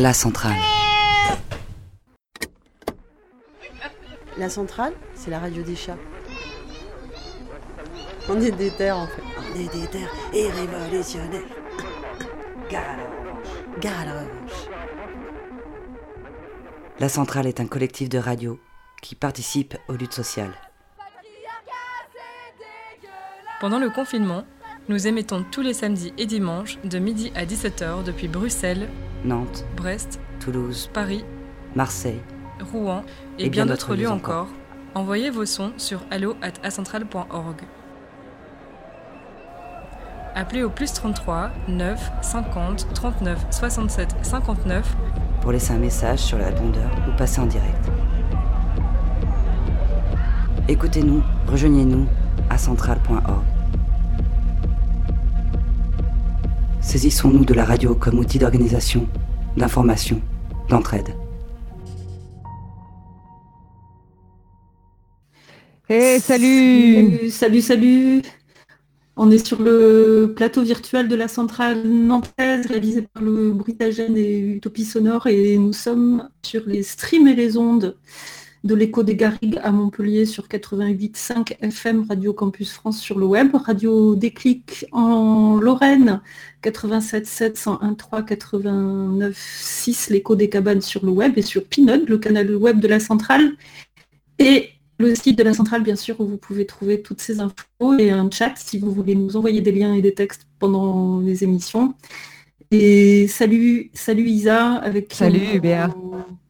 La centrale. La centrale, c'est la radio des chats. On est des terres en fait. On est des terres et révolutionnaires. Gare à la revanche. Gare à la revanche. La centrale est un collectif de radio qui participe aux luttes sociales. Pendant le confinement, nous émettons tous les samedis et dimanches de midi à 17h depuis Bruxelles, Nantes, Brest, Toulouse, Paris, Marseille, Rouen et, Et bien, bien d'autres lieux encore. Envoyez vos sons sur allo@acentral.org. Appelez au plus 33 9 50 39 67 59 pour laisser un message sur le répondeur ou passer en direct. Écoutez-nous, rejoignez-nous à centrale.org. Saisissons-nous de la radio comme outil d'organisation, d'information, d'entraide. Hey, salut Salut, salut, salut. On est sur le plateau virtuel de la centrale nantaise réalisé par le Bruitagène et Utopie Sonore et nous sommes sur les streams et les ondes de l'écho des Garrigues à Montpellier sur 88.5 FM Radio Campus France sur le web, Radio Déclic en Lorraine 87.7 101.3 89.6 l'écho des cabanes sur le web et sur Pinot, le canal web de la centrale et le site de la centrale, bien sûr, où vous pouvez trouver toutes ces infos et un chat si vous voulez nous envoyer des liens et des textes pendant les émissions. Et salut, salut Isa, avec qui Salut, on Béa.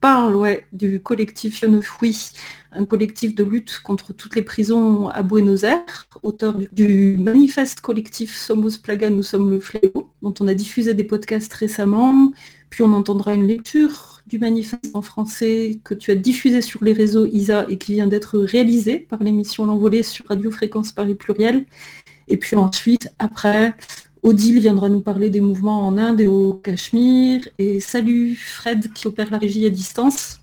parle ouais, du collectif Yonofoui, un collectif de lutte contre toutes les prisons à Buenos Aires, auteur du, du manifeste collectif Somos Plaga, nous sommes le fléau, dont on a diffusé des podcasts récemment, puis on entendra une lecture du manifeste en français que tu as diffusé sur les réseaux ISA et qui vient d'être réalisé par l'émission L'Envolée sur Radio Fréquence Paris Pluriel. Et puis ensuite, après, Odile viendra nous parler des mouvements en Inde et au Cachemire. Et salut Fred qui opère la régie à distance.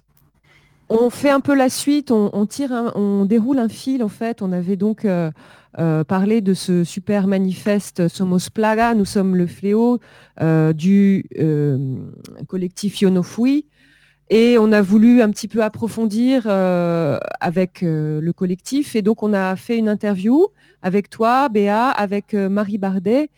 On fait un peu la suite, on, tire, on déroule un fil en fait. On avait donc euh, euh, parlé de ce super manifeste Somos Plaga, nous sommes le fléau euh, du collectif Yonofui. Et on a voulu un petit peu approfondir avec le collectif. Et donc on a fait une interview avec toi, Béa, avec Marie Bardet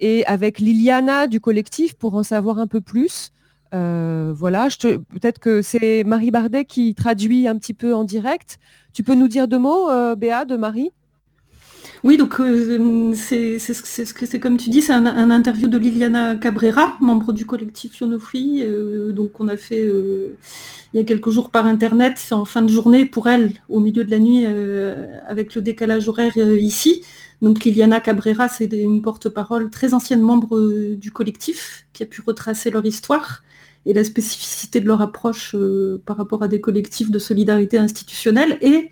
et avec Liliana du collectif pour en savoir un peu plus. Euh, voilà, peut-être que c'est Marie Bardet qui traduit un petit peu en direct. Tu peux nous dire deux mots, euh, Béa, de Marie? Oui, donc euh, c'est comme tu dis, c'est un, interview de Liliana Cabrera, membre du collectif Yonofui, euh, donc on a fait il y a quelques jours par internet, en fin de journée pour elle, au milieu de la nuit, avec le décalage horaire ici. Donc Liliana Cabrera, c'est une porte-parole très ancienne membre euh, du collectif, qui a pu retracer leur histoire et la spécificité de leur approche euh, par rapport à des collectifs de solidarité institutionnelle. Et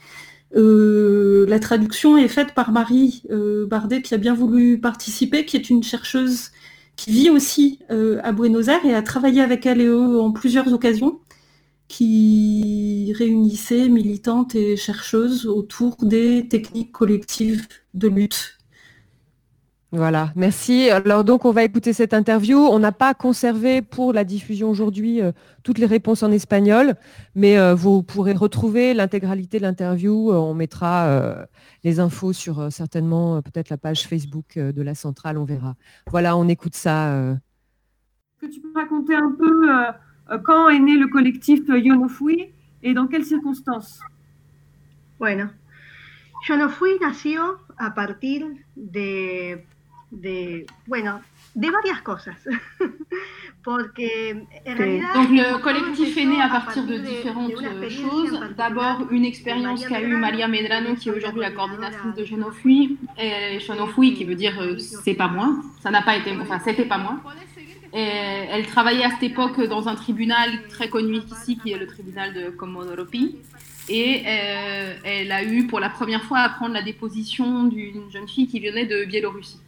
euh, la traduction est faite par Marie Bardet qui a bien voulu participer, qui est une chercheuse qui vit aussi à Buenos Aires et a travaillé avec elle et eux en plusieurs occasions, qui réunissait militantes et chercheuses autour des techniques collectives de lutte. Voilà, merci. Alors donc on va écouter cette interview. On n'a pas conservé pour la diffusion aujourd'hui euh, toutes les réponses en espagnol, mais euh, vous pourrez retrouver l'intégralité de l'interview. Euh, on mettra euh, les infos sur euh, certainement peut-être la page Facebook euh, de la centrale, on verra. Voilà, on écoute ça. euh. Est-ce que tu peux raconter un peu euh, quand est né le collectif Yonofui et dans quelles circonstances? Bueno, Yo no fui nació a partir de, de, bueno, de varias cosas. Porque en realidad, Donc le collectif est né à partir de différentes de choses. D'abord une expérience qu'a eue Maria Medrano, qui est aujourd'hui la coordinatrice de Enfui, et qui veut dire euh, c'est pas moi. Ça n'a pas été, enfin c'était pas moi. Et elle travaillait à cette époque dans un tribunal très connu ici, qui est le tribunal de Komodoropi. Et euh, elle a eu pour la première fois à prendre la déposition d'une jeune fille qui venait de Biélorussie.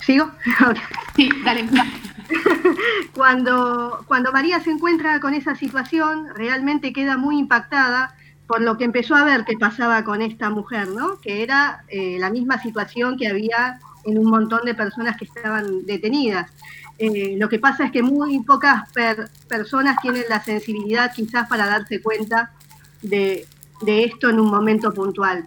¿Sigo? Sí, dale. Cuando, cuando María se encuentra con esa situación, realmente queda muy impactada por lo que empezó a ver que pasaba con esta mujer, ¿no? Que era eh, la misma situación que había en un montón de personas que estaban detenidas. Eh, lo que pasa es que muy pocas personas tienen la sensibilidad quizás para darse cuenta de, esto en un momento puntual.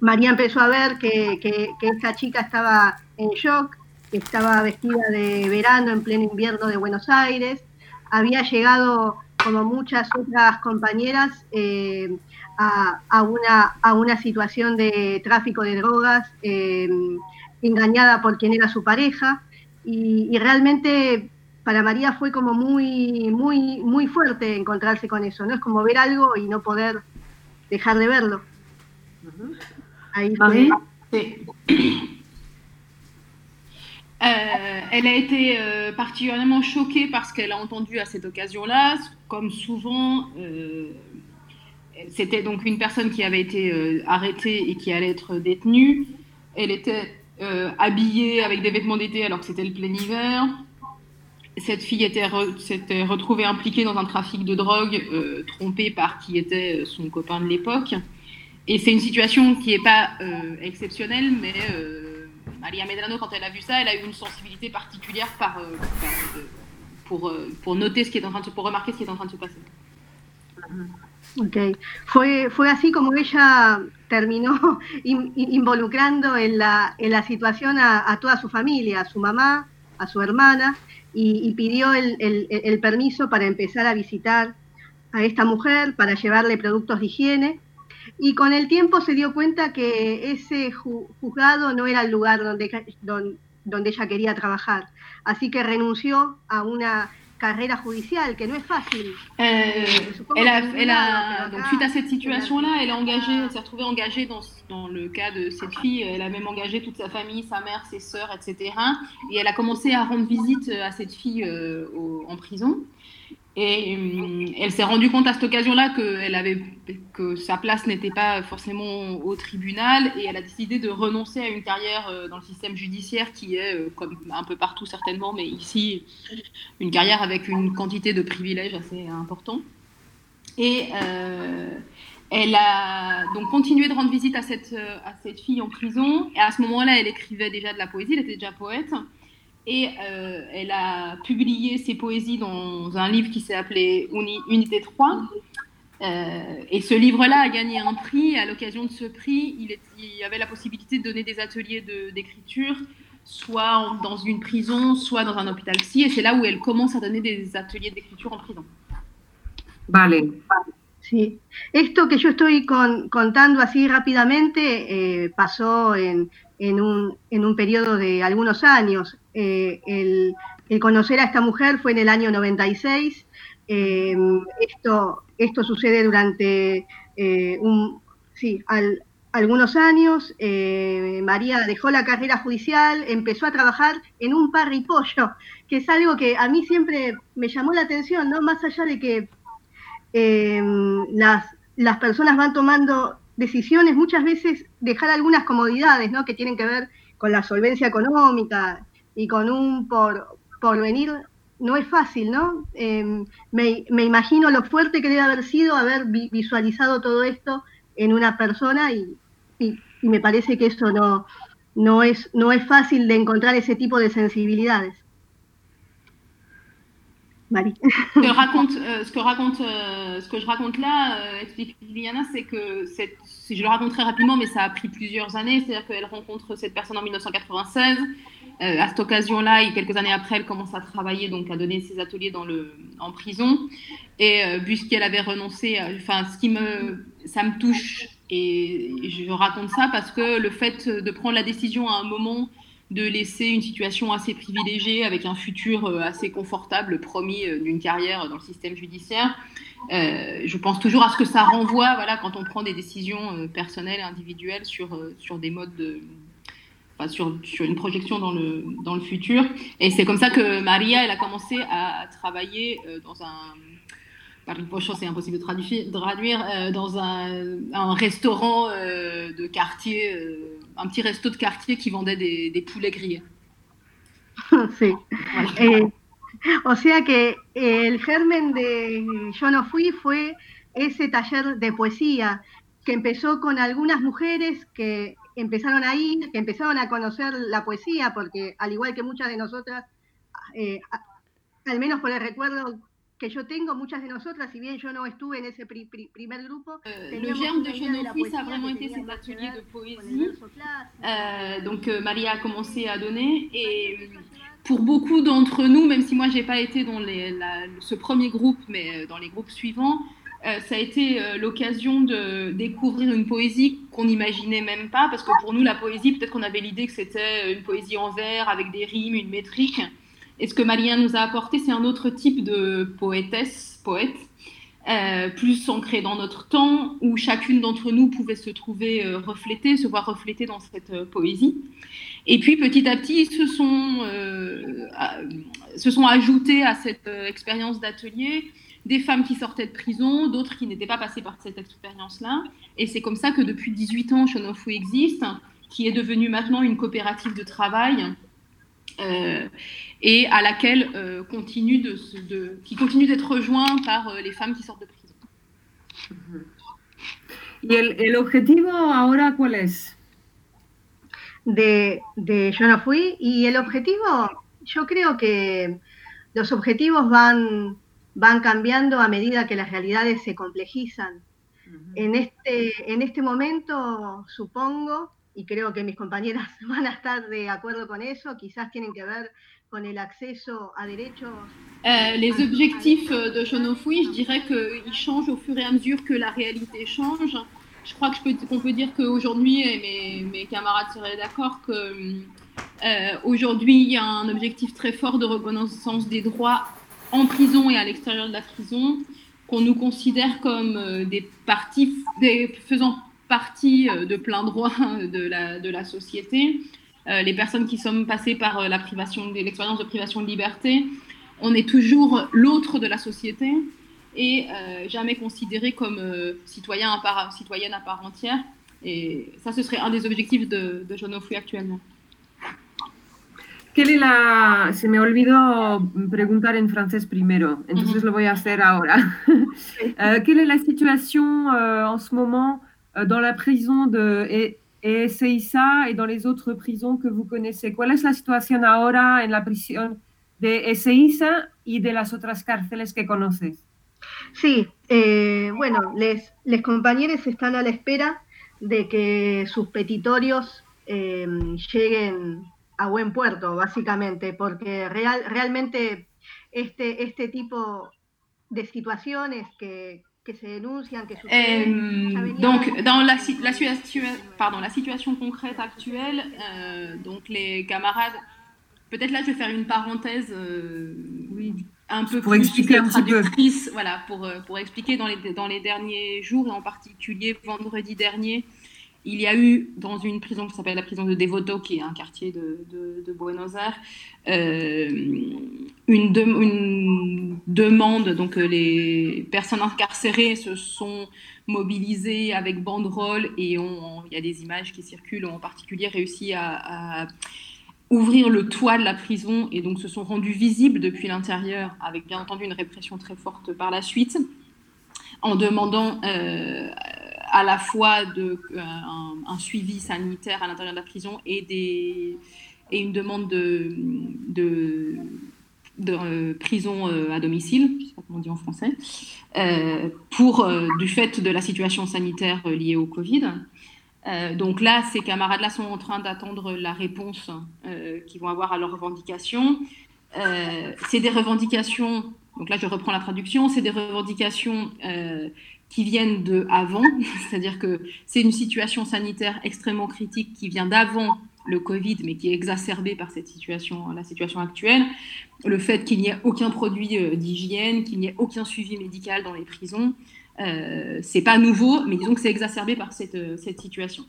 María empezó a ver que, esta chica estaba en shock, estaba vestida de verano en pleno invierno de Buenos Aires, había llegado, como muchas otras compañeras, eh, a, una, a una situación de tráfico de drogas, eh, engañada por quien era su pareja, y, realmente para María fue como muy, muy, muy fuerte encontrarse con eso, ¿no? Es como ver algo y no poder dejar de verlo. Ahí Euh, elle a été euh, particulièrement choquée parce qu'elle a entendu à cette occasion-là, comme souvent, euh, c'était donc une personne qui avait été arrêtée et qui allait être détenue. Elle était habillée avec des vêtements d'été alors que c'était le plein hiver. Cette fille s'était retrouvée impliquée dans un trafic de drogue, trompée par qui était son copain de l'époque. Et c'est une situation qui n'est pas exceptionnelle, mais Maria Medrano, quand elle a vu ça, elle a eu une sensibilité particulière par, euh, pour, euh, pour noter ce qui est en train de, pour remarquer ce qui est en train de se passer. Ok, fue, fue así como ella terminó involucrando en la, en la situación a, toda su familia, a su mamá, a su hermana, y, pidió el, el, el, permiso para empezar a visitar a esta mujer, para llevarle productos de higiene, y con el tiempo se dio cuenta que ese juzgado no era el lugar donde, donde, ella quería trabajar. Así que renunció a una carrière judiciaire que no es fácil. Euh, elle a, elle a, donc suite à cette situation-là, elle a engagé, elle s'est retrouvée engagée dans, dans, le cas de cette fille. Elle a même engagé toute sa famille, sa mère, ses sœurs, etc. Et elle a commencé à rendre visite à cette fille euh, en prison. Et euh, elle s'est rendue compte à cette occasion-là que, sa place n'était pas forcément au tribunal et elle a décidé de renoncer à une carrière euh, dans le système judiciaire qui est, euh, comme un peu partout certainement, mais ici, une carrière avec une quantité de privilèges assez important. Et elle a donc continué de rendre visite à cette fille en prison. Et à ce moment-là, elle écrivait déjà de la poésie, elle était déjà poète. Et euh, elle a publié ses poésies dans un livre qui s'est appelé Unité 3. Euh, et ce livre-là a gagné un prix. À l'occasion de ce prix, il, y avait la possibilité de donner des ateliers d'écriture, soit dans une prison, soit dans un hôpital psy. Et c'est là où elle commence à donner des ateliers d'écriture en prison. Vale. Sí. Esto que yo estoy con, contando así rápidamente eh, pasó en, un, en periodo de algunos años. Eh, el, conocer a esta mujer fue en el año 96. Eh, esto, sucede durante un, sí, algunos años. María dejó la carrera judicial, empezó a trabajar en un parripollo, que es algo que a mí siempre me llamó la atención, ¿no? Más allá de que las, las personas van tomando decisiones, muchas veces dejar algunas comodidades, ¿no? Que tienen que ver con la solvencia económica, y con un por, porvenir no es fácil, ¿no? Em, me, imagino lo fuerte que debe haber sido haber visualizado todo esto en una persona y, me parece que eso no, no, es, no es fácil de encontrar ese tipo de sensibilidades. Ce que, raconte, euh, ce, que raconte, euh, ce que je raconte là, euh, explique Liliana, c'est que je le raconte très rapidement, mais ça a pris plusieurs années. C'est-à-dire qu'elle rencontre cette personne en 1996. Euh, à cette occasion-là, et quelques années après, elle commence à travailler, donc à donner ses ateliers dans le, en prison. Et puisqu'elle avait renoncé, enfin, ce qui me, ça me touche et je raconte ça parce que le fait de prendre la décision à un moment de laisser une situation assez privilégiée avec un futur euh, assez confortable promis d'une carrière dans le système judiciaire, je pense toujours à ce que ça renvoie voilà, quand on prend des décisions personnelles et individuelles sur, sur des modes de, sur, sur, une projection dans le, dans le futur. Et c'est comme ça que Maria, elle a commencé à travailler euh, dans un... Par une c'est impossible de traduire, traduire euh, dans un, un restaurant euh, de quartier, euh, un petit resto de quartier qui vendait des, des poulets grillés. Sí. Eh, o sea que el germen de Yo no fui fue ese taller de poesía que empezó con algunas mujeres que empezaron a ir, que empezaron a conocer la poesía, porque al igual que muchas de nosotras, eh, al menos por el recuerdo que yo tengo, muchas de nosotras, si bien yo no estuve en ese pri pri primer grupo, euh, le germe de Chenofui, ça a vraiment été cet atelier de poésie. Euh, donc euh, Maria a commencé à donner et pour beaucoup d'entre nous, même si moi j'ai pas été dans les, la, ce premier groupe, mais euh, dans les groupes suivants, euh, ça a été l'occasion de découvrir une poésie qu'on n'imaginait même pas, parce que pour nous la poésie, peut-être qu'on avait l'idée que c'était une poésie en vers avec des rimes, une métrique. Et ce que Malien nous a apporté, c'est un autre type de poétesse, poète, euh, plus ancré dans notre temps, où chacune d'entre nous pouvait se trouver euh, reflétée, se voir reflétée dans cette euh, poésie. Et puis petit à petit, ils se sont, à, se sont ajoutés à cette expérience d'atelier des femmes qui sortaient de prison, d'autres qui n'étaient pas passées par cette expérience-là. Et c'est comme ça que depuis 18 ans, Shonofu existe, qui est devenue maintenant une coopérative de travail euh, et à laquelle euh, continue de, de, qui continue d'être rejoint par euh, les femmes qui sortent de prison. ¿Y el, el objetivo ahora cuál es? De, de Yo no fui. Y el objetivo, yo creo que los objetivos van, van cambiando a medida que las realidades se complejizan. Uh -huh. en, este, en este momento, supongo, y creo que mis compañeras van a estar de acuerdo con eso, quizás tienen que ver con el acceso a derechos. Euh, les objectifs de Jonofui, je dirais qu'ils changent au fur et à mesure que la réalité change. Je crois qu'on qu peut dire qu'aujourd'hui, et mes, mes, camarades seraient d'accord, qu'aujourd'hui, euh, il y a un objectif très fort de reconnaissance des droits en prison et à l'extérieur de la prison, qu'on nous considère comme euh, des parties des, faisant partie euh, de plein droit de la, de la société. Euh, les personnes qui sont passées par euh, la privation, l'expérience de privation de liberté, on est toujours l'autre de la société et euh, jamais considéré comme euh, citoyen à part, citoyenne à part entière. Et ça, ce serait un des objectifs de, de Ofui actuellement. ¿Qué la... Se me olvidó preguntar en francés primero, entonces uh -huh. lo voy a hacer ahora. uh, ¿Qué es la situación uh, en ce moment dans la prison de Ezeiza et dans les autres prisons que vous connaissez. ¿Cuál es la situación ahora en la prisión de Ezeiza y de las otras cárceles que conoces? Sí, eh, bueno, les, les compañeros están a la espera de que sus petitorios eh, lleguen a buen puerto, básicamente, porque real, realmente este, este tipo de situaciones que, que se dénoncent, que donc dans la, la, situation, pardon, la situation concrète actuelle, euh, donc les camarades, peut-être là je vais faire une parenthèse euh, oui, un peu pour plus expliquer un petit peu. voilà, pour, euh, pour expliquer dans les, dans les derniers jours et en particulier vendredi dernier, il y a eu dans une prison qui s'appelle la prison de Devoto, qui est un quartier de, Buenos Aires, euh, une, de, une, demande. Donc euh, les personnes incarcérées se sont mobilisées avec banderoles et il y a des images qui circulent, ont en particulier réussi à, à ouvrir le toit de la prison et donc se sont rendus visibles depuis l'intérieur, avec bien entendu une répression très forte par la suite, en demandant euh, à la fois de, euh, un, suivi sanitaire à l'intérieur de la prison et, des, et une demande de, de, euh, prison euh, à domicile, je sais pas comment on dit en français, pour, du fait de la situation sanitaire liée au Covid. donc là, ces camarades-là sont en train d'attendre la réponse qu'ils vont avoir à leurs revendications. c'est des revendications, donc là je reprends la traduction, c'est des revendications qui viennent de avant, c'est-à-dire que c'est une situation sanitaire extrêmement critique qui vient d'avant le Covid, mais qui est exacerbée par cette situation, la situation actuelle. Le fait qu'il n'y ait aucun produit euh, d'hygiène, qu'il n'y ait aucun suivi médical dans les prisons, euh, c'est pas nouveau, mais disons que c'est exacerbé par cette, euh, cette situation.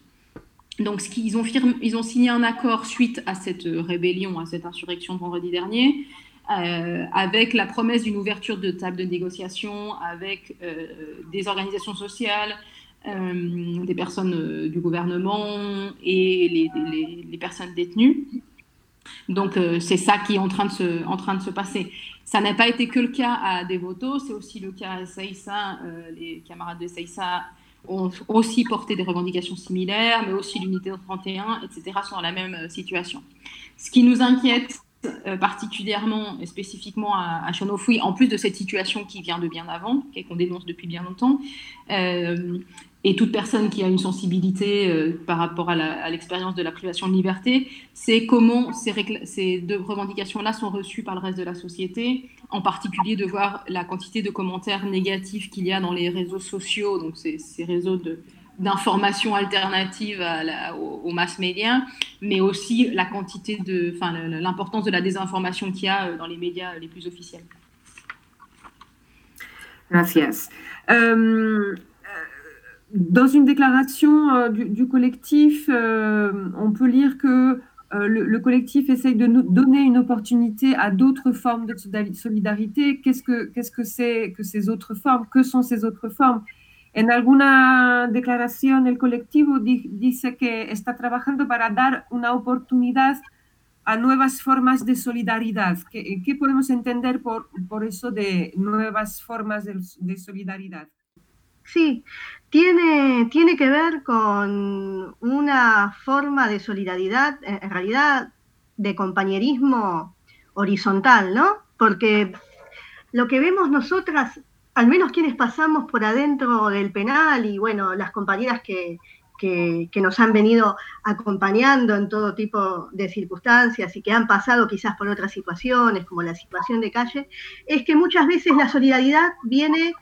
Donc, qu'ils ont, ils ont signé un accord suite à cette rébellion, à cette insurrection vendredi dernier, euh, avec la promesse d'une ouverture de table de négociation avec euh, des organisations sociales, euh, des personnes du gouvernement et les, personnes détenues. Donc c'est ça qui est en train de se, passer. Ça n'a pas été que le cas à Devoto, c'est aussi le cas à Saïssa. les camarades de Saïssa ont aussi porté des revendications similaires, mais aussi l'unité 31, etc., sont dans la même situation. Ce qui nous inquiète euh, particulièrement et spécifiquement à, à en plus de cette situation qui vient de bien avant, qu'on dénonce depuis bien longtemps, euh, et toute personne qui a une sensibilité euh, par rapport à l'expérience de la privation de liberté, c'est comment ces, deux revendications-là sont reçues par le reste de la société, en particulier de voir la quantité de commentaires négatifs qu'il y a dans les réseaux sociaux, donc ces, réseaux d'informations alternatives aux, mass médias, mais aussi la quantité de, enfin, l'importance de la désinformation qu'il y a euh, dans les médias les plus officiels. Gracias. Euh, dans une déclaration euh, du, collectif, euh, on peut lire que euh, le, collectif essaye de donner une opportunité à d'autres formes de solidarité. Qu'est-ce que qu'est-ce que c'est que ces autres formes? Que sont ces autres formes? En alguna declaración, el colectivo dice que está trabajando para dar una oportunidad a nuevas formas de solidaridad. ¿Qué, podemos entender por, por eso de nuevas formas de, de solidaridad? Sí, tiene, tiene que ver con una forma de solidaridad, en realidad de compañerismo horizontal, ¿no? Porque lo que vemos nosotras, al menos quienes pasamos por adentro del penal y bueno, las compañeras que, que, nos han venido acompañando en todo tipo de circunstancias y que han pasado quizás por otras situaciones, como la situación de calle, es que muchas veces la solidaridad viene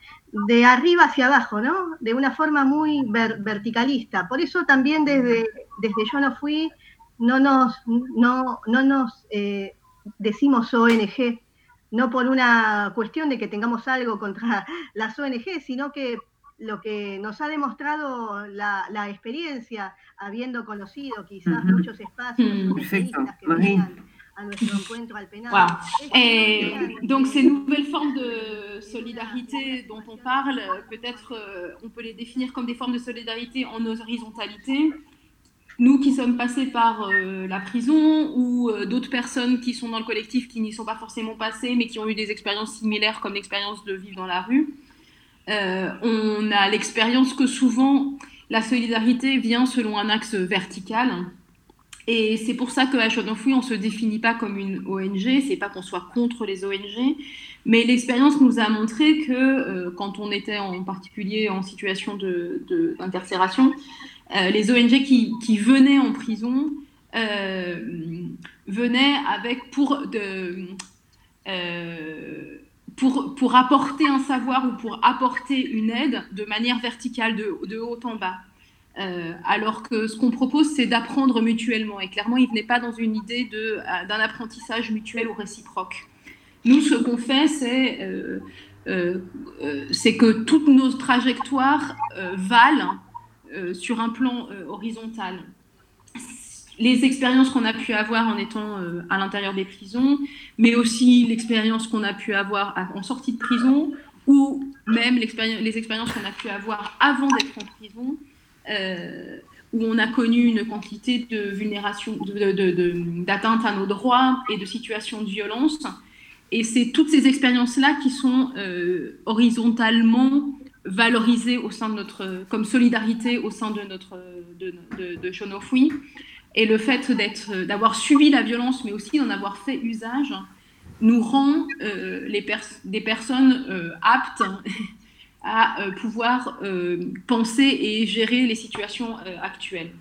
de arriba hacia abajo, ¿no? De una forma muy verticalista. Por eso también desde, desde Yo No Fui no nos, no, no nos eh, decimos ONG, no por una cuestión de que tengamos algo contra las ONG, sino que lo que nos ha demostrado la, la experiencia, habiendo conocido quizás muchos espacios, mm, que à notre rencontre al penal. Et donc ces nouvelles formes de solidarité dont on parle, peut-être euh, on peut les définir comme des formes de solidarité en horizontalité. Nous qui sommes passés par euh, la prison ou euh, d'autres personnes qui sont dans le collectif qui n'y sont pas forcément passées mais qui ont eu des expériences similaires comme l'expérience de vivre dans la rue, on a l'expérience que souvent la solidarité vient selon un axe vertical. Et c'est pour ça qu'à Chaude-en-Fouille, on ne se définit pas comme une ONG, c'est pas qu'on soit contre les ONG, mais l'expérience nous a montré que euh, quand on était en particulier en situation d'incarcération, de, euh, les ONG qui, venaient en prison euh, venaient avec pour, de, pour, pour apporter un savoir ou pour apporter une aide de manière verticale, de, de haut en bas. Euh, alors que ce qu'on propose, c'est d'apprendre mutuellement. Et clairement, il venait pas dans une idée euh, d'un apprentissage mutuel ou réciproque. Nous, ce qu'on fait, c'est euh, que toutes nos trajectoires valent sur un plan horizontal. Les expériences qu'on a pu avoir en étant à l'intérieur des prisons, mais aussi l'expérience qu'on a pu avoir en sortie de prison, ou même les expériences qu'on a pu avoir avant d'être en prison, euh, où on a connu une quantité de vulnération, d'atteinte à nos droits et de situations de violence. Et c'est toutes ces expériences-là qui sont euh, horizontalement valorisées au sein de notre, comme solidarité au sein de notre de, de, de Et le fait d'avoir suivi la violence, mais aussi d'en avoir fait usage, nous rend euh, les des personnes aptes à euh, pouvoir euh, penser et gérer les situations euh, actuelles.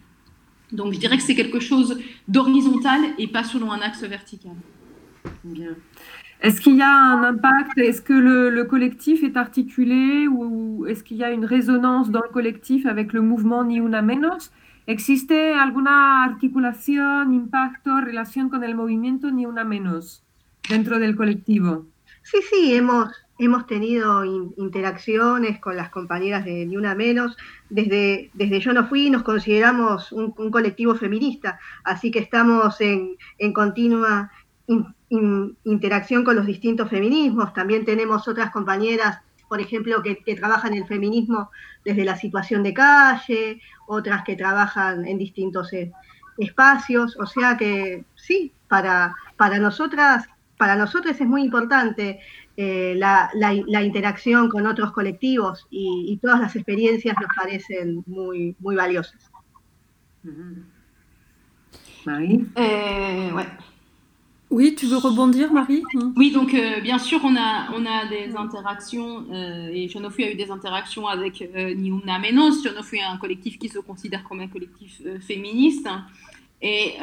Donc je dirais que c'est quelque chose d'horizontal et pas selon un axe vertical. Bien. Est-ce qu'il y a un impact Est-ce que le, le, collectif est articulé ou est-ce qu'il y a une résonance dans le collectif avec le mouvement Ni Una Menos ¿Existe alguna articulación, impacto, relación con el movimiento Ni Una Menos dentro del colectivo? Sí, sí, hemos, hemos tenido interacciones con las compañeras de Ni Una Menos. Desde, desde Yo No Fui nos consideramos un, colectivo feminista, así que estamos en, continua interacción con los distintos feminismos. También tenemos otras compañeras, por ejemplo, que, trabajan el feminismo desde la situación de calle, otras que trabajan en distintos eh, espacios. O sea que sí, para, para nosotras para nosotros es muy importante eh, la, la, interacción con otros colectivos y, todas las experiencias nos parecen muy, muy valiosas. Euh, ouais. Oui, tu veux rebondir, Marie? Oui, donc euh, bien sûr, on a, on a des interactions, euh, et Jonofui a eu des interactions avec euh, Niuna Menos. Jonofui est un collectif qui se considère comme un collectif féministe et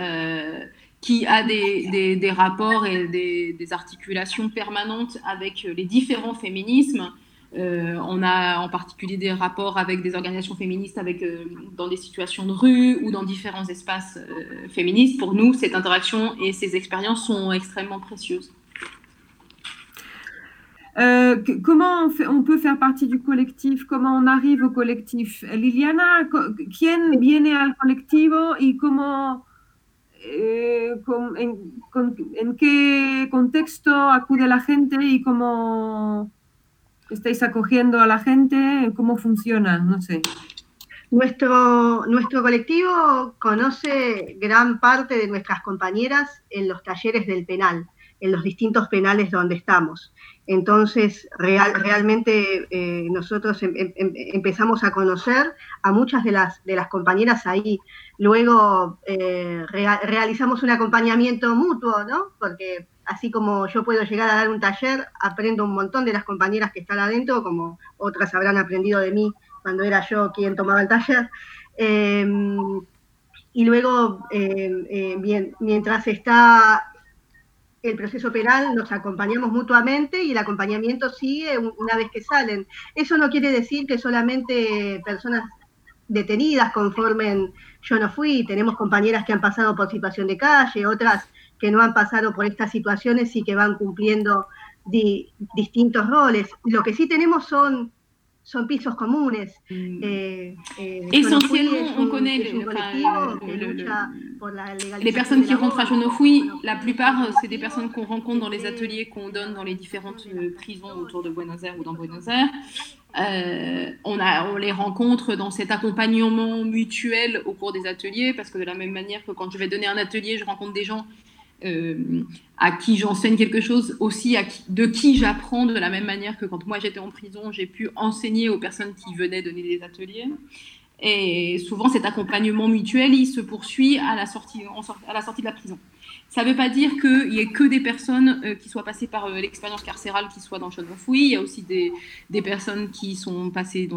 qui a des, des, rapports et des, articulations permanentes avec les différents féminismes. Euh, on a en particulier des rapports avec des organisations féministes avec, euh, dans des situations de rue ou dans différents espaces euh, féministes. Pour nous, cette interaction et ces expériences sont extrêmement précieuses. comment on, peut faire partie du collectif? Comment on arrive au collectif? Liliana, ¿quién viene al colectivo y comment en, en, qué contexto acude la gente y cómo estáis acogiendo a la gente? ¿Cómo funciona? No sé. Nuestro, nuestro colectivo conoce gran parte de nuestras compañeras en los talleres del penal, en los distintos penales donde estamos. Entonces, real, realmente eh, nosotros em, em, em, empezamos a conocer a muchas de las, de las compañeras ahí. Luego eh, realizamos un acompañamiento mutuo, ¿no? Porque así como yo puedo llegar a dar un taller, aprendo un montón de las compañeras que están adentro, como otras habrán aprendido de mí cuando era yo quien tomaba el taller. Em, y luego, em, eh, mientras está el proceso penal, nos acompañamos mutuamente y el acompañamiento sigue una vez que salen. Eso no quiere decir que solamente personas detenidas conformen yo no fui, tenemos compañeras que han pasado por situación de calle, otras que no han pasado por estas situaciones y que van cumpliendo distintos roles. Lo que sí tenemos son son pisos comunes. Mm. Eh, eh, Essentiellement, on connaît les personnes qui rentrent à Genofouille. La plupart, c'est des personnes qu'on rencontre dans les ateliers qu'on donne dans les différentes euh, prisons autour de Buenos Aires ou dans Buenos Aires. Euh, on, a, on les rencontre dans cet accompagnement mutuel au cours des ateliers, parce que de la même manière que quand je vais donner un atelier, je rencontre des gens euh, à qui j'enseigne quelque chose, aussi de qui j'apprends de la même manière que quand moi j'étais en prison, j'ai pu enseigner aux personnes qui venaient donner des ateliers. Et souvent, cet accompagnement mutuel, il se poursuit à la sortie, à la sortie de la prison. Ça ne veut pas dire qu'il n'y ait que des personnes euh, qui soient passées par euh, l'expérience carcérale qui soient dans le fouille. Il y a aussi des, personnes qui sont passées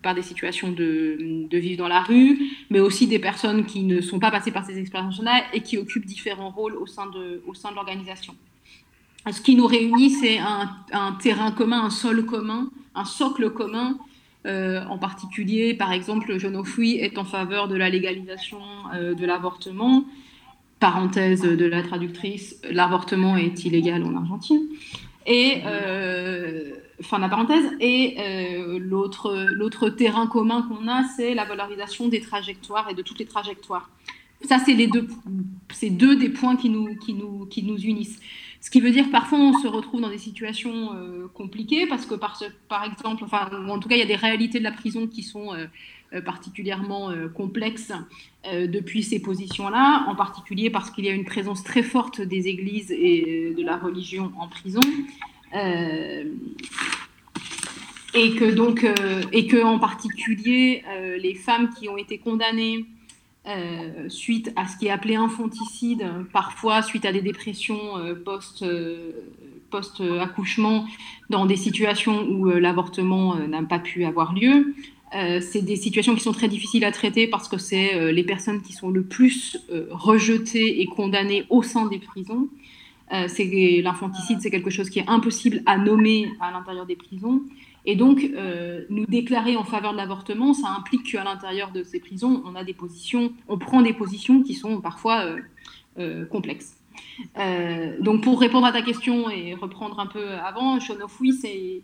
par des situations de, vivre dans la rue, mais aussi des personnes qui ne sont pas passées par ces expériences-là et qui occupent différents rôles au sein de, l'organisation. Ce qui nous réunit, c'est un, terrain commun, un sol commun, un socle commun. Euh, en particulier, par exemple, Jeune Fouille est en faveur de la légalisation de l'avortement parenthèse de la traductrice, l'avortement est illégal en Argentine. Et, euh, la parenthèse. Et euh, l'autre terrain commun qu'on a, c'est la valorisation des trajectoires et de toutes les trajectoires. Ça, c'est les deux, c'est deux des points qui nous, qui, nous, qui nous unissent. Ce qui veut dire que parfois on se retrouve dans des situations euh, compliquées parce que par, par exemple, enfin, en tout cas, il y a des réalités de la prison qui sont euh, particulièrement complexe euh, depuis ces positions-là, en particulier parce qu'il y a une présence très forte des églises et de la religion en prison. et que donc, et que en particulier, les femmes qui ont été condamnées suite à ce qui est appelé infanticide, parfois suite à des dépressions post, post-accouchement, dans des situations où l'avortement n'a pas pu avoir lieu, euh, c'est des situations qui sont très difficiles à traiter parce que c'est euh, les personnes qui sont le plus euh, rejetées et condamnées au sein des prisons. L'infanticide, c'est quelque chose qui est impossible à nommer à l'intérieur des prisons. Et donc, nous déclarer en faveur de l'avortement, ça implique qu'à l'intérieur de ces prisons, on a des positions, on prend des positions qui sont parfois complexes. donc, pour répondre à ta question et reprendre un peu avant, Shonofoui, c'est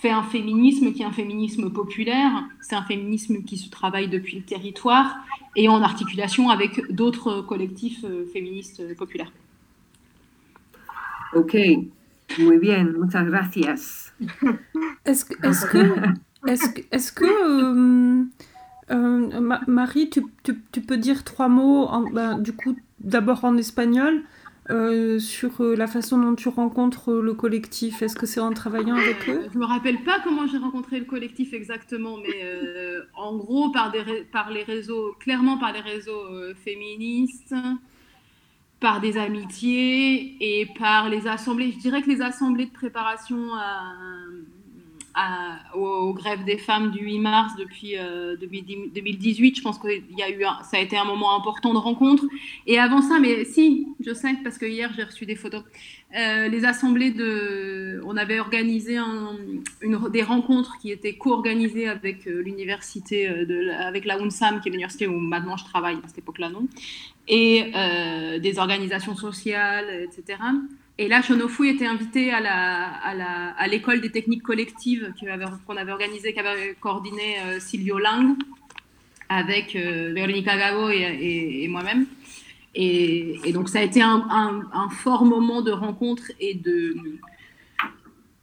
fait un féminisme qui est un féminisme populaire, c'est un féminisme qui se travaille depuis le territoire et en articulation avec d'autres collectifs euh, féministes populaires. Ok, muy bien, muchas gracias. Est-ce que, euh, euh, Marie, tu, tu, tu, peux dire trois mots, en, ben, du coup, d'abord en espagnol, euh, sur euh, la façon dont tu rencontres le collectif Est-ce que c'est en travaillant avec eux? Je me rappelle pas comment j'ai rencontré le collectif exactement, mais en gros par, des, par les réseaux, clairement par les réseaux féministes, par des amitiés et par les assemblées. Je dirais que les assemblées de préparation à aux, grèves des femmes du 8 mars depuis 2018. Euh, je pense que ça a été un moment important de rencontre. Et avant ça, mais si, je sais, parce que hier j'ai reçu des photos. Euh, les assemblées de. On avait organisé des rencontres qui étaient co-organisées avec euh, l'université, avec la UNSAM, qui est l'université où maintenant je travaille, à cette époque-là non, et des organisations sociales, etc. Et là, Shonofui était invité à, la, à, l'école des techniques collectives qu'on avait, organisée, qu'avait coordonné euh, Silvio Lang avec euh, Veronica Gago et, moi-même. Et, donc, ça a été un, un, fort moment de rencontre et de,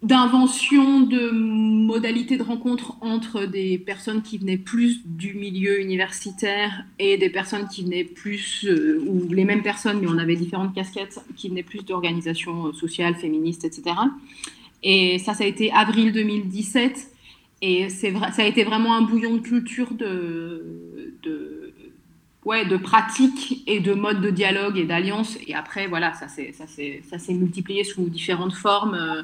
d'invention de modalités de rencontre entre des personnes qui venaient plus du milieu universitaire et des personnes qui venaient plus, euh, ou les mêmes personnes, mais on avait différentes casquettes, qui venaient plus d'organisations sociales, féministes, etc. Et ça, ça a été avril 2017. Et c'est vrai, ça a été vraiment un bouillon de culture de, de, ouais, de pratiques et de modes de dialogue et d'alliance. Et après, voilà, ça s'est multiplié sous différentes formes. Euh,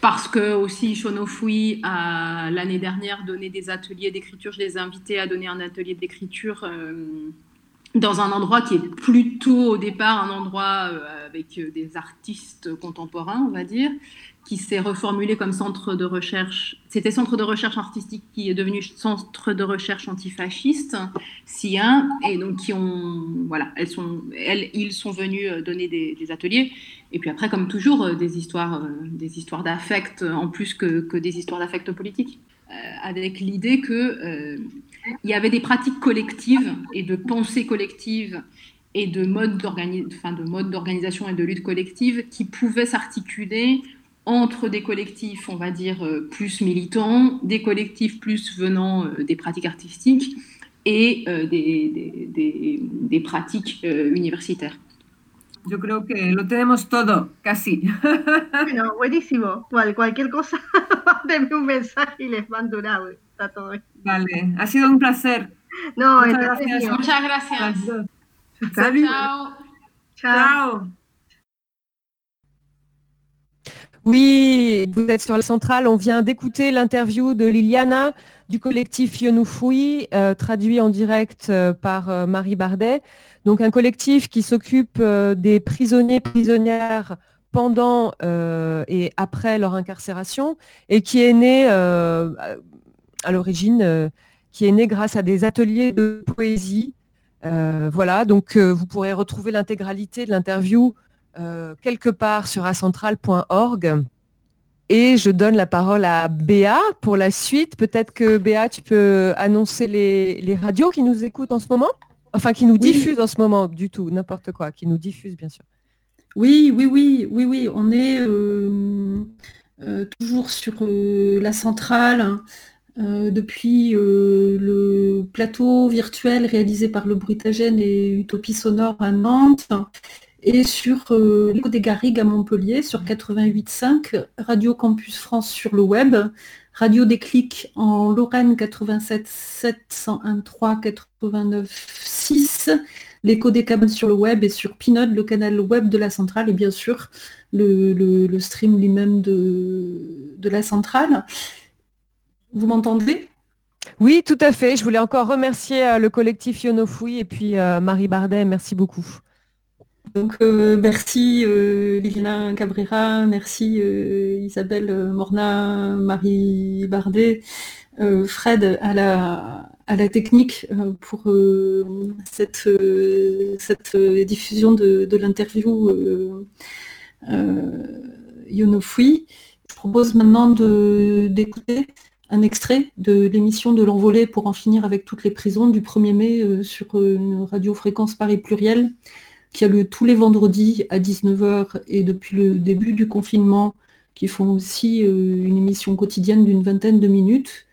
parce que aussi Shonofui a l'année dernière donné des ateliers d'écriture. Je les ai invités à donner un atelier d'écriture euh, dans un endroit qui est plutôt au départ un endroit euh, avec des artistes contemporaens, on va dire, qui s'est reformulé comme centre de recherche. C'était centre de recherche artistique qui est devenu centre de recherche antifasciste, SIA, et donc qui ont, voilà, elles sont, elles, ils sont venus euh, donner des, ateliers. Et puis après, comme toujours, euh, des histoires, euh, des histoires d'affect en plus que, que des histoires d'affect politiques, avec l'idée que il y avait des pratiques collectives et de pensée collective et de modes d'organisation et de lutte collective qui pouvaient s'articuler entre des collectifs, on va dire, euh, plus militants, des collectifs plus venant euh, des pratiques artistiques et euh, des, des, des, pratiques universitaires. Yo creo que lo tenemos todo, casi. bueno, buenísimo. Cual, cualquier cosa, mándenme un mensaje y les mando un audio. Está todo bien. Vale, ha sido un placer. No, muchas gracias. Muchas gracias. Salut. Ciao. Ciao. Oui, vous êtes sur la centrale. On vient d'écouter l'interview de Liliana du collectif Yonoufoui, euh, traduit en direct euh, par euh, Marie Bardet. Donc un collectif qui s'occupe des prisonniers, prisonnières pendant et après leur incarcération et qui est né à l'origine, qui est né grâce à des ateliers de poésie. voilà, donc vous pourrez retrouver l'intégralité de l'interview euh, quelque part sur acentral.org. Et je donne la parole à Béa pour la suite. Peut-être que Béa, tu peux annoncer les, radios qui nous écoutent en ce moment? Enfin, qui nous diffusent en ce moment, du tout, n'importe quoi, qui nous diffusent, bien sûr. Oui, oui, oui, oui, oui. On est euh, euh, toujours sur la centrale. Hein. depuis le plateau virtuel réalisé par le Bruitagène et Utopie Sonore à Nantes, et sur euh, l'écho des Garrigues à Montpellier sur 88.5, Radio Campus France sur le web, Radio Déclic en Lorraine 87 701 89 6, l'écho des cabanes sur le web et sur Pinode, le canal web de la centrale et bien sûr le, stream lui-même de, de la centrale. Vous m'entendez? Oui, tout à fait. Je voulais encore remercier euh, le collectif Yonofoui et puis euh, Marie Bardet. Merci beaucoup. Donc euh, merci euh, Liliana Cabrera, merci euh, Isabelle Morna, Marie Bardet, Fred à la, à la technique pour cette, cette diffusion de, l'interview Yonofoui. Je propose maintenant d'écouter un extrait de l'émission de l'envolée pour en finir avec toutes les prisons du 1er mai sur une radio-fréquence Paris Pluriel qui a lieu tous les vendredis à 19h et depuis le début du confinement, qui font aussi euh, une émission quotidienne d'une vingtaine de minutes.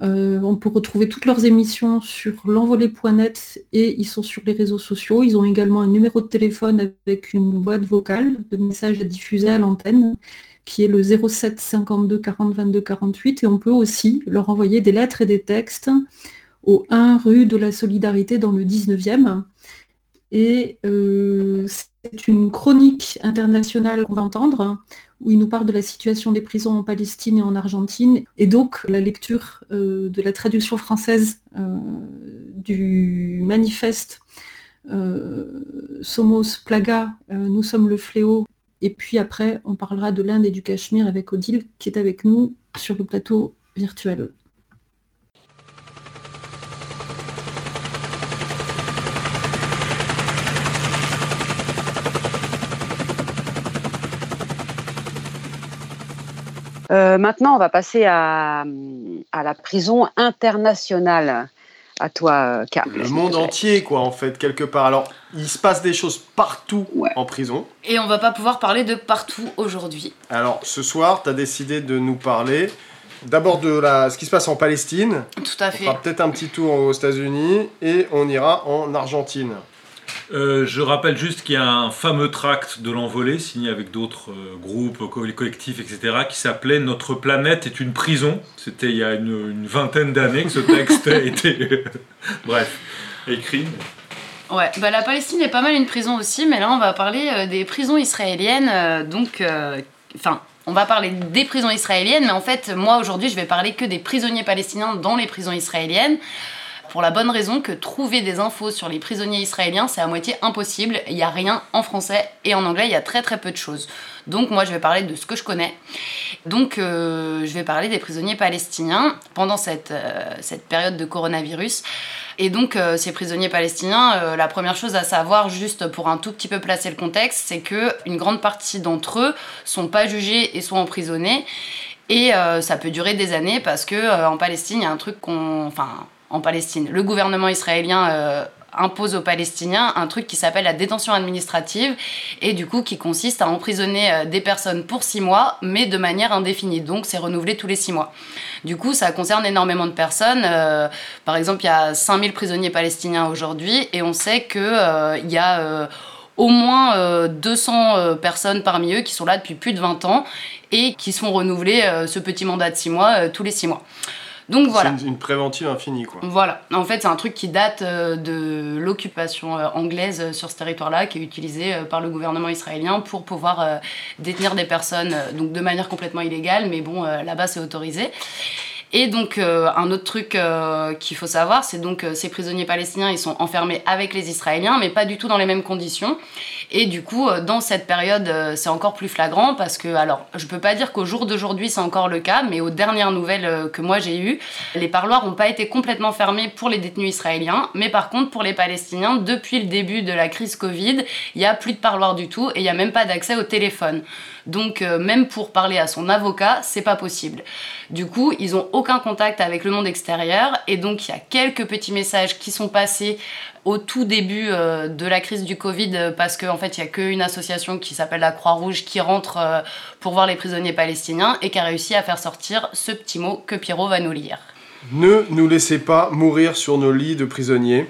on peut retrouver toutes leurs émissions sur l'envolée.net et ils sont sur les réseaux sociaux. Ils ont également un numéro de téléphone avec une boîte vocale de messages à diffuser à l'antenne qui est le 07 52 40 22 48 et on peut aussi leur envoyer des lettres et des textes au 1 rue de la Solidarité dans le 19e. Et euh, c'est une chronique internationale qu'on va entendre, où il nous parle de la situation des prisons en Palestine et en Argentine. Et donc la lecture euh, de la traduction française euh, du manifeste Somos Plaga, Nous sommes le fléau. Et puis après, on parlera de l'Inde et du Cachemire avec Odile, qui est avec nous sur le plateau virtuel. Euh, maintenant, on va passer à, la prison internationale. À toi, Karl. Le monde entier, quoi, en fait, quelque part. Alors, il se passe des choses partout en prison. Et on va pas pouvoir parler de partout aujourd'hui. Alors, ce soir, tu as décidé de nous parler d'abord de la, ce qui se passe en Palestine. Tout à fait. On fera peut-être un petit tour aux États-Unis et on ira en Argentine. Euh, je rappelle juste qu'il y a un fameux tract de l'envolée signé avec d'autres euh, groupes, collectifs, etc., qui s'appelait Notre planète est une prison. C'était il y a une, vingtaine d'années que ce texte a été, bref, écrit. Ouais, bah la Palestine est pas mal une prison aussi, mais là on va parler euh, des prisons israéliennes. donc, enfin, on va parler des prisons israéliennes, mais en fait, moi aujourd'hui je vais parler que des prisonniers palestiniens dans les prisons israéliennes pour la bonne raison que trouver des infos sur les prisonniers israéliens, c'est à moitié impossible. Il n'y a rien en français et en anglais, il y a très très peu de choses. Donc moi, je vais parler de ce que je connais. Donc euh, je vais parler des prisonniers palestiniens pendant cette, euh, période de coronavirus. Et donc euh, ces prisonniers palestiniens, la première chose à savoir, juste pour un tout petit peu placer le contexte, c'est que une grande partie d'entre eux sont pas jugés et sont emprisonnés. Et ça peut durer des années parce que en Palestine, il y a un truc qu'on, enfin, Le gouvernement israélien euh, impose aux Palestiniens un truc qui s'appelle la détention administrative et du coup qui consiste à emprisonner euh, des personnes pour six mois mais de manière indéfinie. Donc c'est renouvelé tous les six mois. Du coup ça concerne énormément de personnes. Euh, par exemple il y a 5000 prisonniers palestiniens aujourd'hui et on sait qu'il il y a au moins 200 personnes parmi eux qui sont là depuis plus de 20 ans et qui sont renouvelés ce petit mandat de six mois tous les six mois. Donc voilà. C'est une, préventive infinie, quoi. Voilà. En fait, c'est un truc qui date euh, de l'occupation euh, anglaise euh, sur ce territoire-là, qui est utilisé par le gouvernement israélien pour pouvoir détenir des personnes, donc de manière complètement illégale, mais bon, là-bas, c'est autorisé. Et donc un autre truc qu'il faut savoir, c'est donc ces prisonniers palestiniens, ils sont enfermés avec les Israéliens, mais pas du tout dans les mêmes conditions. Et du coup, euh, dans cette période, euh, c'est encore plus flagrant parce que, alors, je peux pas dire qu'au jour d'aujourd'hui c'est encore le cas, mais aux dernières nouvelles euh, que moi j'ai eues, les parloirs n'ont pas été complètement fermés pour les détenus israéliens, mais par contre pour les Palestiniens, depuis le début de la crise Covid, il y a plus de parloirs du tout et il y a même pas d'accès au téléphone. Donc même pour parler à son avocat, c'est pas possible. Du coup, ils ont aucun contact avec le monde extérieur et donc il y a quelques petits messages qui sont passés au tout début euh, de la crise du Covid euh, parce qu'en fait, il n'y a qu'une association qui s'appelle la Croix-Rouge qui rentre euh, pour voir les prisonniers palestiniens et qui a réussi à faire sortir ce petit mot que Pierrot va nous lire. Ne nous laissez pas mourir sur nos lits de prisonniers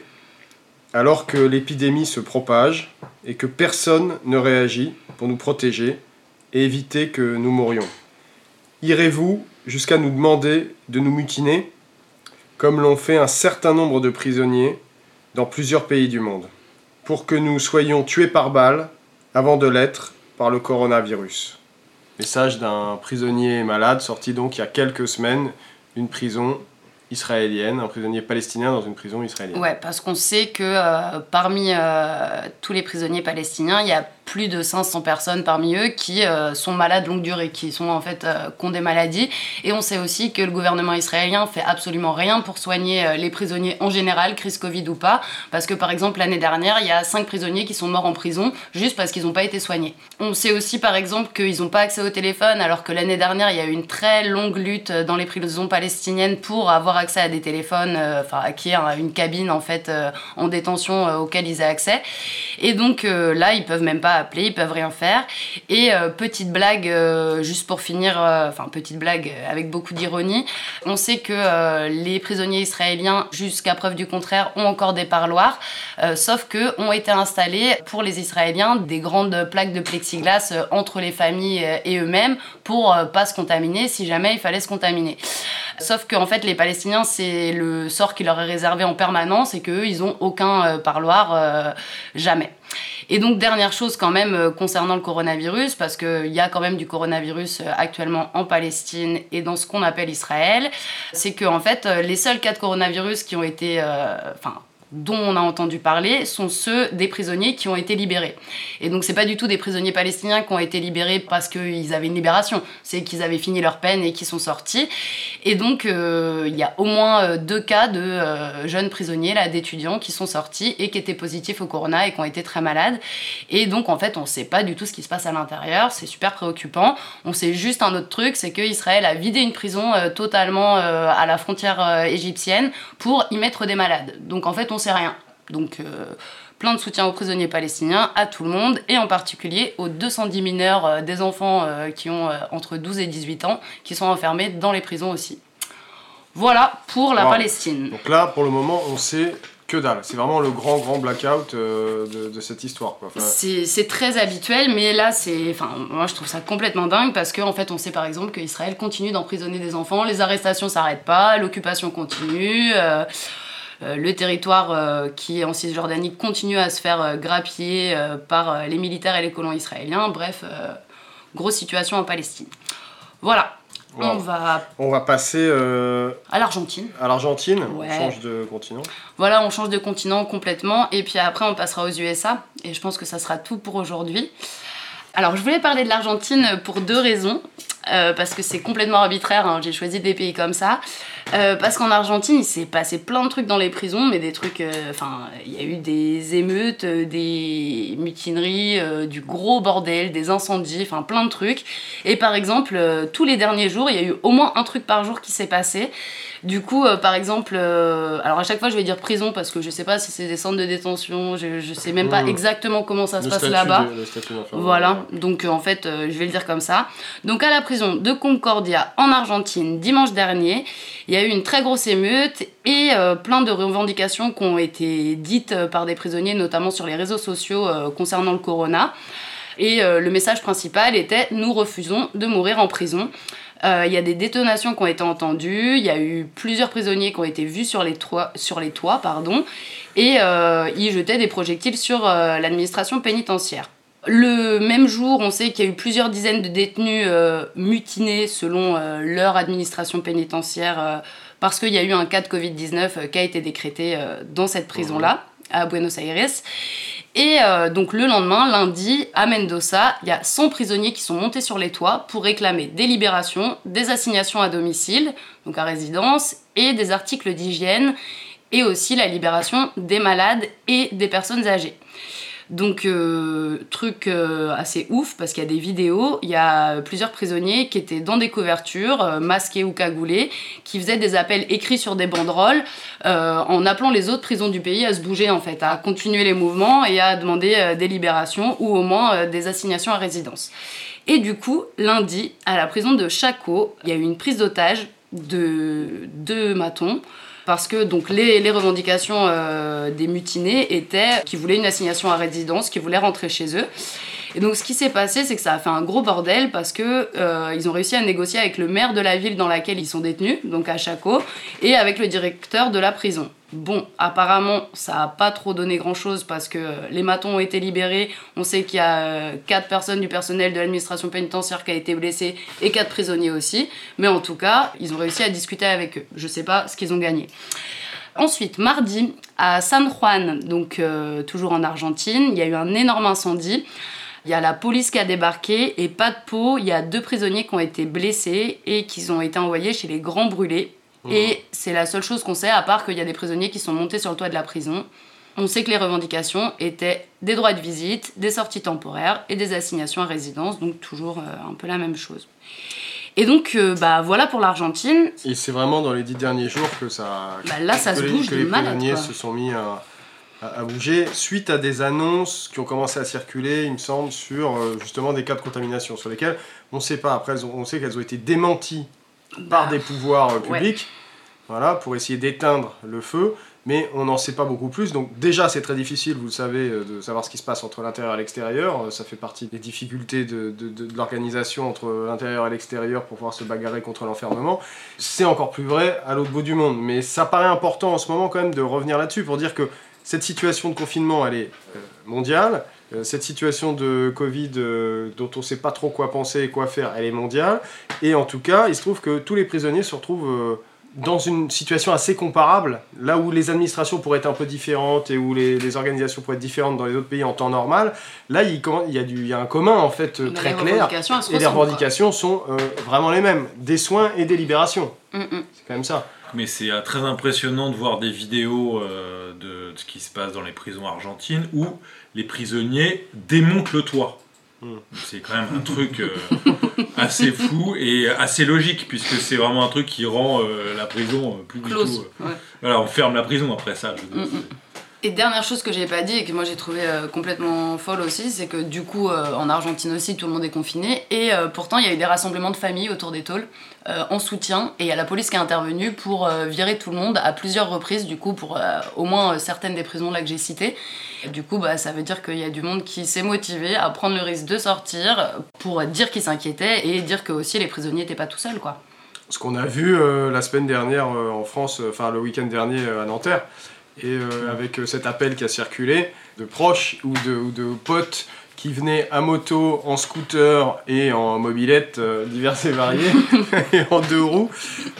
alors que l'épidémie se propage et que personne ne réagit pour nous protéger et éviter que nous mourions. Irez-vous jusqu'à nous demander de nous mutiner comme l'ont fait un certain nombre de prisonniers dans plusieurs pays du monde, pour que nous soyons tués par balle avant de l'être par le coronavirus. Message d'un prisonnier malade sorti donc il y a quelques semaines d'une prison israélienne, un prisonnier palestinien dans une prison israélienne. Ouais, parce qu'on sait que euh, parmi euh, tous les prisonniers palestiniens, il y a plus de 500 personnes parmi eux qui euh, sont malades longue durée, qui sont en fait euh, qui ont des maladies. Et on sait aussi que le gouvernement israélien fait absolument rien pour soigner euh, les prisonniers en général, crise Covid ou pas, parce que par exemple l'année dernière, il y a 5 prisonniers qui sont morts en prison juste parce qu'ils n'ont pas été soignés. On sait aussi par exemple qu'ils n'ont pas accès au téléphone, alors que l'année dernière, il y a eu une très longue lutte dans les prisons palestiniennes pour avoir accès à des téléphones, enfin acquérir une cabine en fait en détention auquel ils aient accès. Et donc là, ils peuvent même pas appeler, ils peuvent rien faire. Et euh, petite blague, euh, juste pour finir, enfin petite blague avec beaucoup d'ironie, on sait que les prisonniers israéliens, jusqu'à preuve du contraire, ont encore des parloirs, sauf que ont été installés pour les Israéliens des grandes plaques de plexiglas entre les familles et eux-mêmes pour pas se contaminer si jamais il fallait se contaminer. Sauf qu'en fait, les Palestiniens, c'est le sort qui leur est réservé en permanence et qu'eux, ils ont aucun parloir, jamais. Et donc, dernière chose quand même euh, concernant le coronavirus, parce qu'il y a quand même du coronavirus euh, actuellement en Palestine et dans ce qu'on appelle Israël, c'est que en fait, euh, les seuls cas de coronavirus qui ont été, dont on a entendu parler sont ceux des prisonniers qui ont été libérés. Et donc c'est pas du tout des prisonniers palestiniens qui ont été libérés parce qu'ils avaient une libération, c'est qu'ils avaient fini leur peine et qu'ils sont sortis. Et donc euh, il y a au moins euh, deux cas de euh, jeunes prisonniers là, d'étudiants qui sont sortis et qui étaient positifs au corona et qui ont été très malades. Et donc en fait on sait pas du tout ce qui se passe à l'intérieur, c'est super préoccupant. On sait juste un autre truc, c'est que Israël a vidé une prison totalement à la frontière égyptienne pour y mettre des malades. Donc en fait sait rien. Donc euh, plein de soutien aux prisonniers palestiniens, à tout le monde, et en particulier aux 210 mineurs, euh, des enfants euh, qui ont entre 12 et 18 ans, qui sont enfermés dans les prisons aussi. Voilà pour la Palestine. Donc là, pour le moment, on sait que dalle. C'est vraiment le grand, grand blackout de, cette histoire. c'est très habituel, mais là, c'est, enfin, moi, je trouve ça complètement dingue parce qu'en en fait, on sait par exemple qu'Israël continue d'emprisonner des enfants, les arrestations s'arrêtent pas, l'occupation continue. Euh, le territoire euh, qui est en Cisjordanie continue à se faire euh, grappiller par les militaires et les colons israéliens. Bref, grosse situation en Palestine. Voilà. On va... on va passer à l'Argentine. À l'Argentine, on change de continent. Voilà, on change de continent complètement. Et puis après, on passera aux USA. Et je pense que ça sera tout pour aujourd'hui. Alors, je voulais parler de l'Argentine pour deux raisons. parce que c'est complètement arbitraire, hein. j'ai choisi des pays comme ça. Euh, parce qu'en Argentine, il s'est passé plein de trucs dans les prisons, mais des trucs. Euh, enfin, il y a eu des émeutes, euh, des mutineries, du gros bordel, des incendies, enfin plein de trucs. Et par exemple, tous les derniers jours, il y a eu au moins un truc par jour qui s'est passé. Du coup, par exemple, alors à chaque fois je vais dire prison parce que je sais pas si c'est des centres de détention, je, je sais même pas exactement comment ça se passe là-bas. Voilà, donc en fait je vais le dire comme ça. Donc à la prison de Concordia en Argentine dimanche dernier, il y a eu une très grosse émeute et plein de revendications qui ont été dites par des prisonniers, notamment sur les réseaux sociaux concernant le corona. Et le message principal était nous refusons de mourir en prison. Euh, il y a des détonations qui ont été entendues, il y a eu plusieurs prisonniers qui ont été vus sur les toits, sur et euh, ils jetaient des projectiles sur euh, l'administration pénitentiaire. Le même jour, on sait qu'il y a eu plusieurs dizaines de détenus mutinés selon leur administration pénitentiaire parce qu'il y a eu un cas de Covid-19 qui a été décrété dans cette prison-là, à Buenos Aires. Et euh, donc le lendemain, lundi, à Mendoza, il y a 100 prisonniers qui sont montés sur les toits pour réclamer des libérations, des assignations à domicile, donc à résidence, et des articles d'hygiène, et aussi la libération des malades et des personnes âgées. Donc, euh, truc euh, assez ouf, parce qu'il y a des vidéos, il y a plusieurs prisonniers qui étaient dans des couvertures, euh, masqués ou cagoulés, qui faisaient des appels écrits sur des banderoles, en appelant les autres prisons du pays à se bouger, en fait, à continuer les mouvements et à demander des libérations ou au moins des assignations à résidence. Et du coup, lundi, à la prison de Chaco, il y a eu une prise d'otage de deux matons parce que donc les, revendications euh, des mutinés étaient qu'ils voulaient une assignation à résidence, qu'ils voulaient rentrer chez eux. Et donc ce qui s'est passé, c'est que ça a fait un gros bordel parce que euh, ils ont réussi à négocier avec le maire de la ville dans laquelle ils sont détenus, donc à Chaco, et avec le directeur de la prison. Bon, apparemment, ça n'a pas trop donné grand-chose parce que les matons ont été libérés. On sait qu'il y a euh, quatre personnes du personnel de l'administration pénitentiaire qui a été blessé et quatre prisonniers aussi. Mais en tout cas, ils ont réussi à discuter avec eux. Je ne sais pas ce qu'ils ont gagné. Ensuite, mardi, à San Juan, donc euh, toujours en Argentine, il y a eu un énorme incendie. Il y a la police qui a débarqué et pas de peau, il y a deux prisonniers qui ont été blessés et qui ont été envoyés chez les grands brûlés Mmh. Et c'est la seule chose qu'on sait, à part qu'il y a des prisonniers qui sont montés sur le toit de la prison. On sait que les revendications étaient des droits de visite, des sorties temporaires et des assignations à résidence, donc toujours euh, un peu la même chose. Et donc, euh, bah voilà pour l'Argentine. Et c'est vraiment dans les dix derniers jours que ça. Bah là, ça se bouge que de les prisonniers se sont mis à, à, bouger suite à des annonces qui ont commencé à circuler, il me semble, sur euh, justement des cas de contamination sur lesquels on ne sait pas. Après, on sait qu'elles ont été démenties par des pouvoirs euh, publics, voilà, pour essayer d'éteindre le feu mais on n'en sait pas beaucoup plus. Donc déjà, c'est très difficile, vous le savez, euh, de savoir ce qui se passe entre l'intérieur et l'extérieur. Ça fait partie des difficultés de, l'organisation entre l'intérieur et l'extérieur pour pouvoir se bagarrer contre l'enfermement. C'est encore plus vrai à l'autre bout du monde. Mais ça paraît important en ce moment quand même de revenir là-dessus pour dire que cette situation de confinement, elle est euh, mondiale. Cette situation de Covid dont on ne sait pas trop quoi penser et quoi faire, elle est mondiale. Et en tout cas, il se trouve que tous les prisonniers se retrouvent dans une situation assez comparable, là où les administrations pourraient être un peu différentes et où les, organisations pourraient être différentes dans les autres pays en temps normal, là il, y, a du, il y a un commun en fait très clair et les revendications sont euh, vraiment les mêmes, des soins et des libérations. Mm, mm. C'est quand même ça. Mais c'est euh, très impressionnant de voir des vidéos euh, de, de, ce qui se passe dans les prisons argentines où les prisonniers démontent le toit. C'est quand même un truc euh, assez fou et assez logique, puisque c'est vraiment un truc qui rend euh, la prison euh, plus Close, Voilà, on ferme la prison après ça. Mm, mm. Et dernière chose que j'ai pas dit et que moi j'ai trouvé complètement folle aussi, c'est que du coup en Argentine aussi tout le monde est confiné. Et pourtant il y a eu des rassemblements de familles autour des tôles en soutien. Et il y a la police qui est intervenue pour virer tout le monde à plusieurs reprises du coup pour au moins certaines des prisons là que j'ai citées. Du coup, bah, ça veut dire qu'il y a du monde qui s'est motivé à prendre le risque de sortir pour dire qu'ils s'inquiétaient et dire que aussi les prisonniers n'étaient pas tout seuls, quoi. Ce qu'on a vu euh, la semaine dernière euh, en France, euh, enfin le week-end dernier à Nanterre, et avec cet appel qui a circulé de proches ou de, ou de potes qui venaient à moto, en scooter et en mobilette euh, diverses et variées, et en deux roues,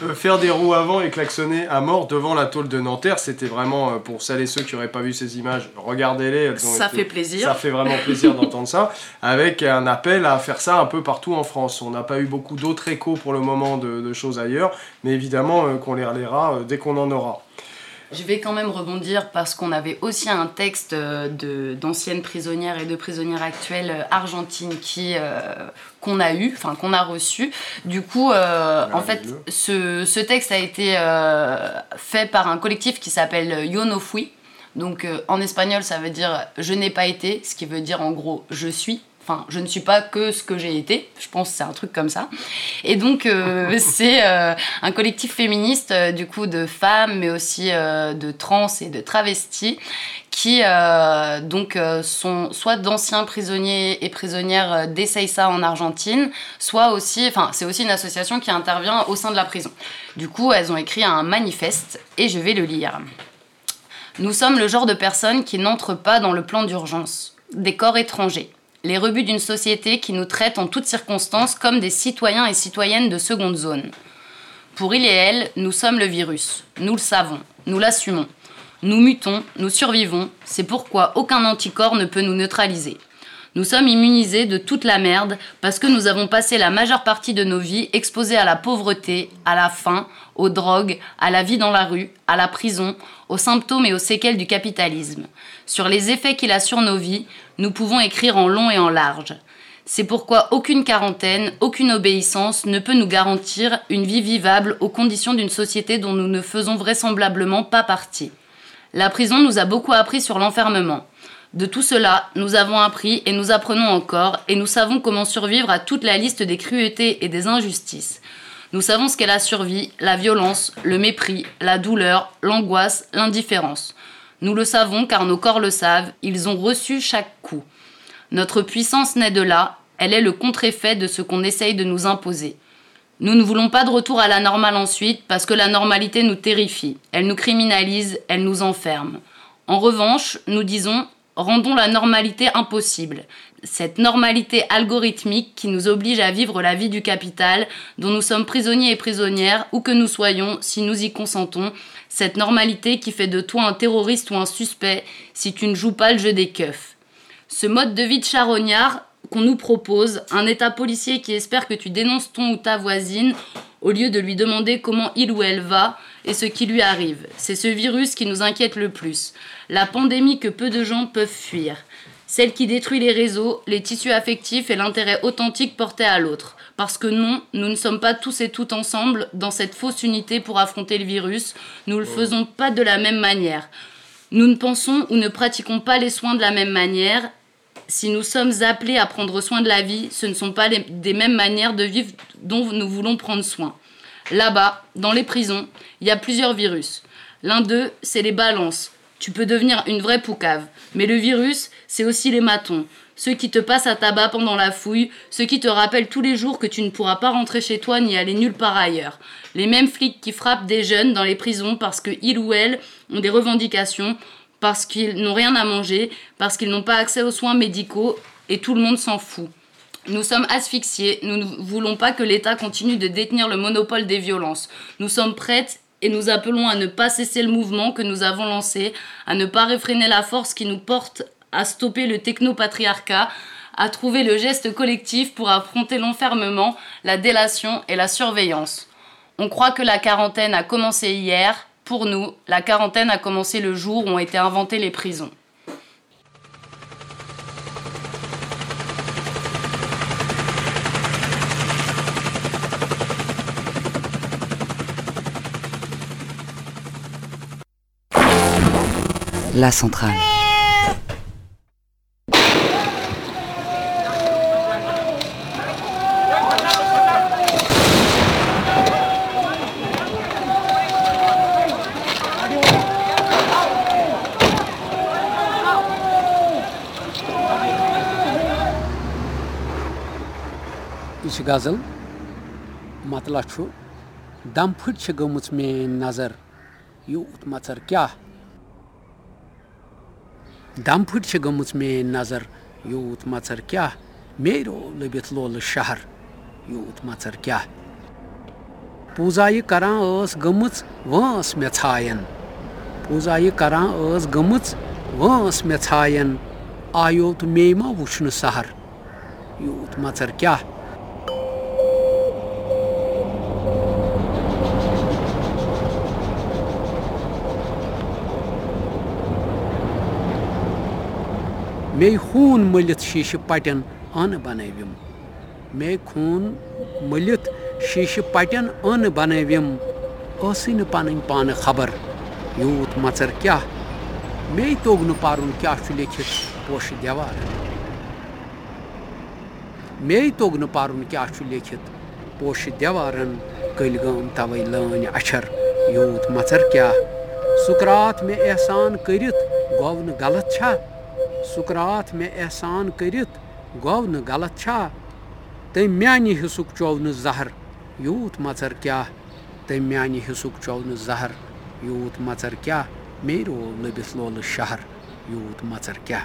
euh, faire des roues avant et klaxonner à mort devant la tôle de Nanterre. C'était vraiment, euh, pour celles et ceux qui n'auraient pas vu ces images, regardez-les. Ça fait plaisir. Ça fait vraiment plaisir d'entendre ça, avec un appel à faire ça un peu partout en France. On n'a pas eu beaucoup d'autres échos pour le moment de, de choses ailleurs, mais évidemment qu'on les relaiera dès qu'on en aura. Je vais quand même rebondir parce qu'on avait aussi un texte euh, d'anciennes prisonnières et de prisonnières actuelles euh, argentines qui euh, qu'on a eu, enfin qu'on a reçu. Du coup, en fait, ce, ce, texte a été fait par un collectif qui s'appelle Yo no fui. Donc en espagnol, ça veut dire je n'ai pas été, ce qui veut dire en gros je suis. Enfin, je ne suis pas que ce que j'ai été. Je pense que c'est un truc comme ça. Et donc, euh, c'est euh, un collectif féministe, euh, du coup, de femmes, mais aussi de trans et de travestis, qui donc sont soit d'anciens prisonniers et prisonnières d'Essaysa en Argentine, soit aussi, enfin, c'est aussi une association qui intervient au sein de la prison. Du coup, elles ont écrit un manifeste et je vais le lire. Nous sommes le genre de personnes qui n'entrent pas dans le plan d'urgence, des corps étrangers les rebuts d'une société qui nous traite en toutes circonstances comme des citoyens et citoyennes de seconde zone. Pour il et elle, nous sommes le virus. Nous le savons, nous l'assumons. Nous mutons, nous survivons, c'est pourquoi aucun anticorps ne peut nous neutraliser. Nous sommes immunisés de toute la merde parce que nous avons passé la majeure partie de nos vies exposés à la pauvreté, à la faim, aux drogues, à la vie dans la rue, à la prison, aux symptômes et aux séquelles du capitalisme. Sur les effets qu'il a sur nos vies, nous pouvons écrire en long et en large. C'est pourquoi aucune quarantaine, aucune obéissance ne peut nous garantir une vie vivable aux conditions d'une société dont nous ne faisons vraisemblablement pas partie. La prison nous a beaucoup appris sur l'enfermement. De tout cela, nous avons appris et nous apprenons encore, et nous savons comment survivre à toute la liste des cruautés et des injustices. Nous savons ce qu'est la survie, la violence, le mépris, la douleur, l'angoisse, l'indifférence. Nous le savons car nos corps le savent, ils ont reçu chaque coup. Notre puissance naît de là, elle est le contre-effet de ce qu'on essaye de nous imposer. Nous ne voulons pas de retour à la normale ensuite parce que la normalité nous terrifie, elle nous criminalise, elle nous enferme. En revanche, nous disons rendons la normalité impossible. Cette normalité algorithmique qui nous oblige à vivre la vie du capital, dont nous sommes prisonniers et prisonnières, où que nous soyons, si nous y consentons, cette normalité qui fait de toi un terroriste ou un suspect si tu ne joues pas le jeu des keufs. Ce mode de vie de charognard qu'on nous propose, un état policier qui espère que tu dénonces ton ou ta voisine au lieu de lui demander comment il ou elle va et ce qui lui arrive. C'est ce virus qui nous inquiète le plus. La pandémie que peu de gens peuvent fuir. Celle qui détruit les réseaux, les tissus affectifs et l'intérêt authentique porté à l'autre. Parce que non, nous ne sommes pas tous et toutes ensemble dans cette fausse unité pour affronter le virus. Nous ne le faisons pas de la même manière. Nous ne pensons ou ne pratiquons pas les soins de la même manière. Si nous sommes appelés à prendre soin de la vie, ce ne sont pas les, des mêmes manières de vivre dont nous voulons prendre soin. Là-bas, dans les prisons, il y a plusieurs virus. L'un d'eux, c'est les balances. Tu peux devenir une vraie poucave. Mais le virus, c'est aussi les matons. Ceux qui te passent à tabac pendant la fouille, ceux qui te rappellent tous les jours que tu ne pourras pas rentrer chez toi ni aller nulle part ailleurs. Les mêmes flics qui frappent des jeunes dans les prisons parce qu'ils ou elles ont des revendications, parce qu'ils n'ont rien à manger, parce qu'ils n'ont pas accès aux soins médicaux, et tout le monde s'en fout. Nous sommes asphyxiés, nous ne voulons pas que l'État continue de détenir le monopole des violences. Nous sommes prêtes et nous appelons à ne pas cesser le mouvement que nous avons lancé, à ne pas réfréner la force qui nous porte à stopper le technopatriarcat, à trouver le geste collectif pour affronter l'enfermement, la délation et la surveillance. On croit que la quarantaine a commencé hier. Pour nous, la quarantaine a commencé le jour où ont été inventées les prisons. la centrale. Gazel, Matlachu, Damput Chegomutme Nazar, Yut Matar Kia, क्या दम फुट गमुच मेन नजर यूत मचर क्या मेरो लबित लोल शहर यूत मचर क्या पूजा यह करान स गमुच वस मे छायन पूजा यह करान स गमुच वस मे छायन आयो तो मे मा वुछन सहर यूत मचर क्या मे खून मलित शीश पटन अन बनविम मे खून मलित शीश पटन अन बनविम सी न पन पान खबर यूत मचर क्या मे तोग न पारुन क्या लिखित पोश देवार मे तोग न पारुन क्या लिखित पोश देवारन कलगम तवे लान अछर यूत मचर क्या सुकरात में एहसान करित गौ न गलत छा सुकरात में एहसान करित गौ न गलत छा तम म्यानि हिस्सुक चौ न जहर यूत मचर क्या तम म्यानि हिस्सुक चौ न जहर यूत मचर क्या मेरो लबिस लोल शहर यूत मचर क्या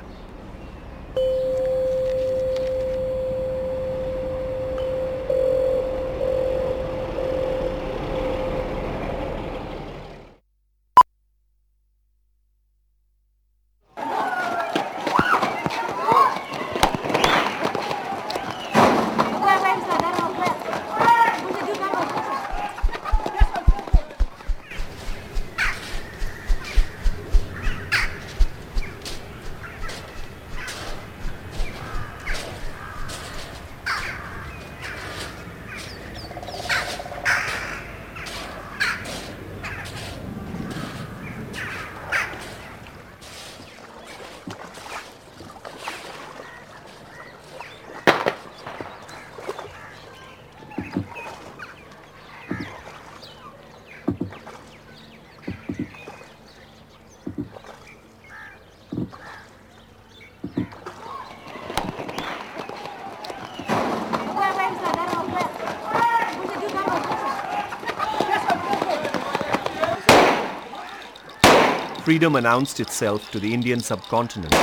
freedom announced itself to the Indian subcontinent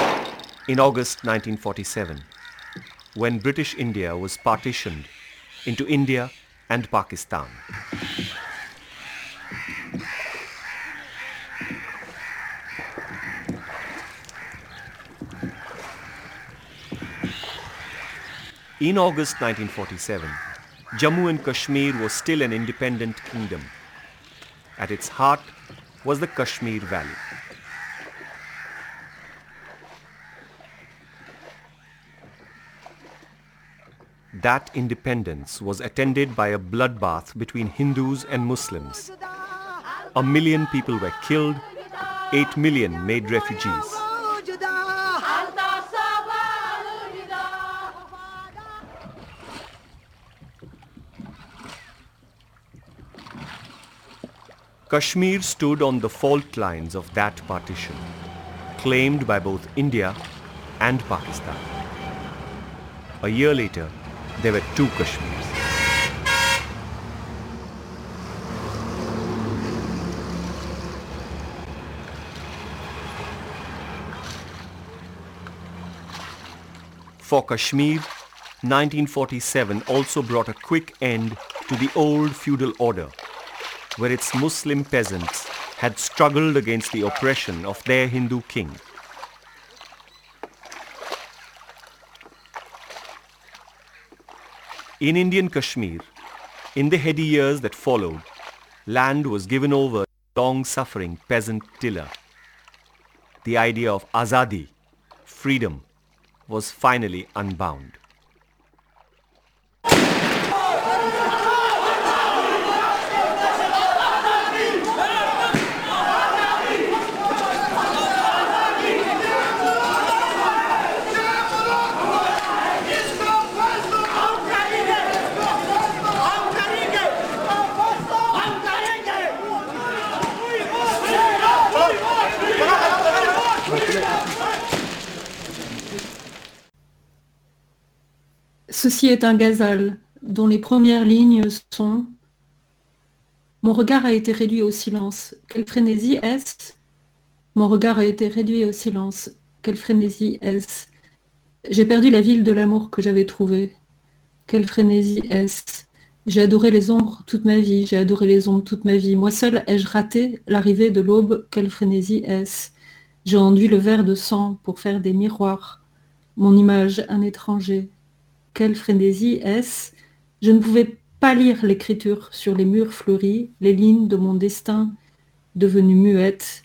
in August 1947, when British India was partitioned into India and Pakistan. In August 1947, Jammu and Kashmir was still an independent kingdom. At its heart was the Kashmir Valley. That independence was attended by a bloodbath between Hindus and Muslims. A million people were killed, 8 million made refugees. Kashmir stood on the fault lines of that partition, claimed by both India and Pakistan. A year later, there were two Kashmirs. For Kashmir, 1947 also brought a quick end to the old feudal order, where its Muslim peasants had struggled against the oppression of their Hindu king. In Indian Kashmir, in the heady years that followed, land was given over to long-suffering peasant tiller. The idea of azadi, freedom, was finally unbound. Ceci est un gazal dont les premières lignes sont Mon regard a été réduit au silence. Quelle frénésie est-ce? Mon regard a été réduit au silence. Quelle frénésie est-ce? J'ai perdu la ville de l'amour que j'avais trouvée. Quelle frénésie est-ce? J'ai adoré les ombres toute ma vie, j'ai adoré les ombres toute ma vie. Moi seul ai-je raté l'arrivée de l'aube Quelle frénésie est-ce? J'ai enduit le verre de sang pour faire des miroirs. Mon image, un étranger. Quelle frénésie est-ce? Je ne pouvais pas lire l'écriture sur les murs fleuris, les lignes de mon destin devenues muettes.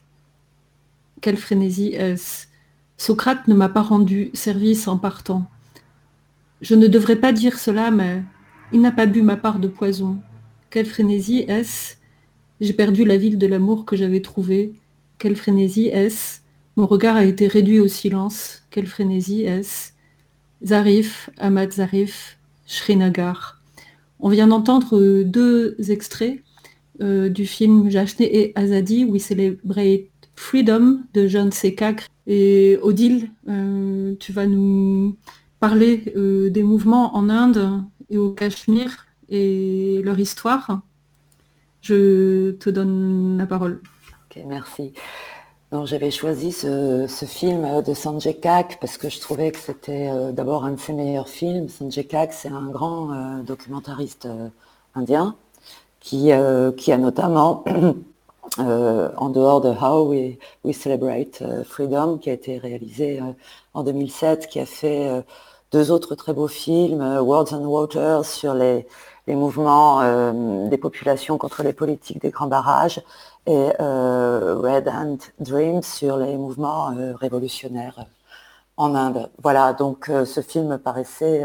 Quelle frénésie est-ce? Socrate ne m'a pas rendu service en partant. Je ne devrais pas dire cela, mais il n'a pas bu ma part de poison. Quelle frénésie est-ce? J'ai perdu la ville de l'amour que j'avais trouvée. Quelle frénésie est-ce? Mon regard a été réduit au silence. Quelle frénésie est-ce? Zarif, Ahmad Zarif, Srinagar. On vient d'entendre deux extraits euh, du film Jachne et Azadi, We Celebrate Freedom de John Sekak. Et Odile, euh, tu vas nous parler euh, des mouvements en Inde et au Cachemire et leur histoire. Je te donne la parole. Ok, merci. Donc, j'avais choisi ce, ce, film de Sanjay Kak parce que je trouvais que c'était euh, d'abord un de ses meilleurs films. Sanjay Kak, c'est un grand euh, documentariste euh, indien qui, qui a notamment, en dehors de How We, We Celebrate Freedom, qui a été réalisé en 2007, qui a fait deux autres très beaux films, Words and Waters sur les, les mouvements des populations contre les politiques des grands barrages et euh, Red Hand Dreams sur les mouvements euh, révolutionnaires en Inde. Voilà, donc euh, ce film paraissait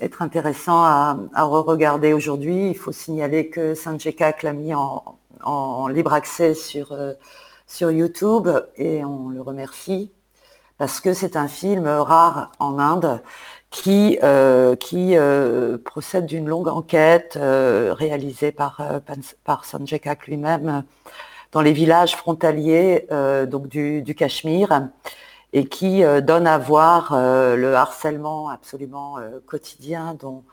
être intéressant à, re-regarder aujourd'hui. Il faut signaler que Sanjay Kak l'a mis en, libre accès sur, sur YouTube et on le remercie parce que c'est un film rare en Inde qui, euh, euh, procède d'une longue enquête euh, réalisée par, par Sanjay Kak lui-même dans les villages frontaliers donc du, du, Cachemire et qui donne à voir le harcèlement absolument quotidien dont,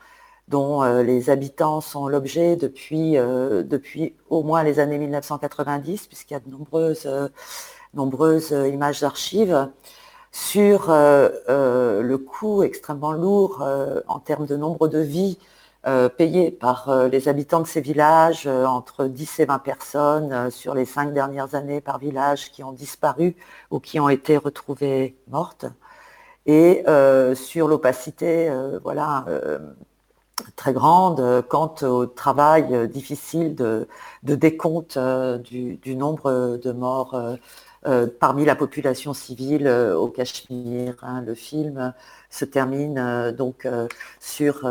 dont les habitants sont l'objet depuis, depuis au moins les années 1990, puisqu'il y a de nombreuses, nombreuses images d'archives sur euh, euh, le coût extrêmement lourd euh, en termes de nombre de vies payées par les habitants de ces villages, entre 10 et 20 personnes sur les cinq dernières années par village qui ont disparu ou qui ont été retrouvées mortes, et sur l'opacité voilà, très grande quant au travail difficile de, décompte du, du, nombre de morts parmi la population civile au Cachemire. Hein. Le film se termine donc sur,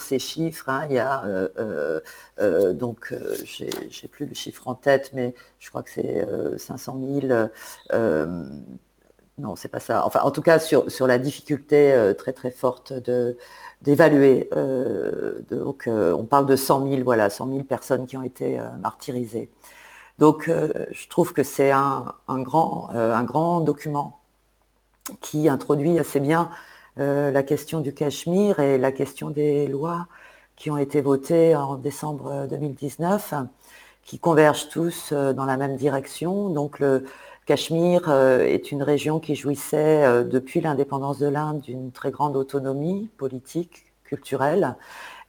ces chiffres. Hein. Il y a donc j'ai plus le chiffre en tête, mais je crois que c'est 500 000 non, c'est pas ça. Enfin, en tout cas, sur, la difficulté très très forte d'évaluer. Euh, donc, euh, on parle de 100 000, voilà, 100 000 personnes qui ont été euh, martyrisées. Donc, je trouve que c'est un, grand, un grand document qui introduit assez bien la question du Cachemire et la question des lois qui ont été votées en décembre 2019, qui convergent tous dans la même direction. Donc, le Cachemire est une région qui jouissait depuis l'indépendance de l'Inde d'une très grande autonomie politique, culturelle.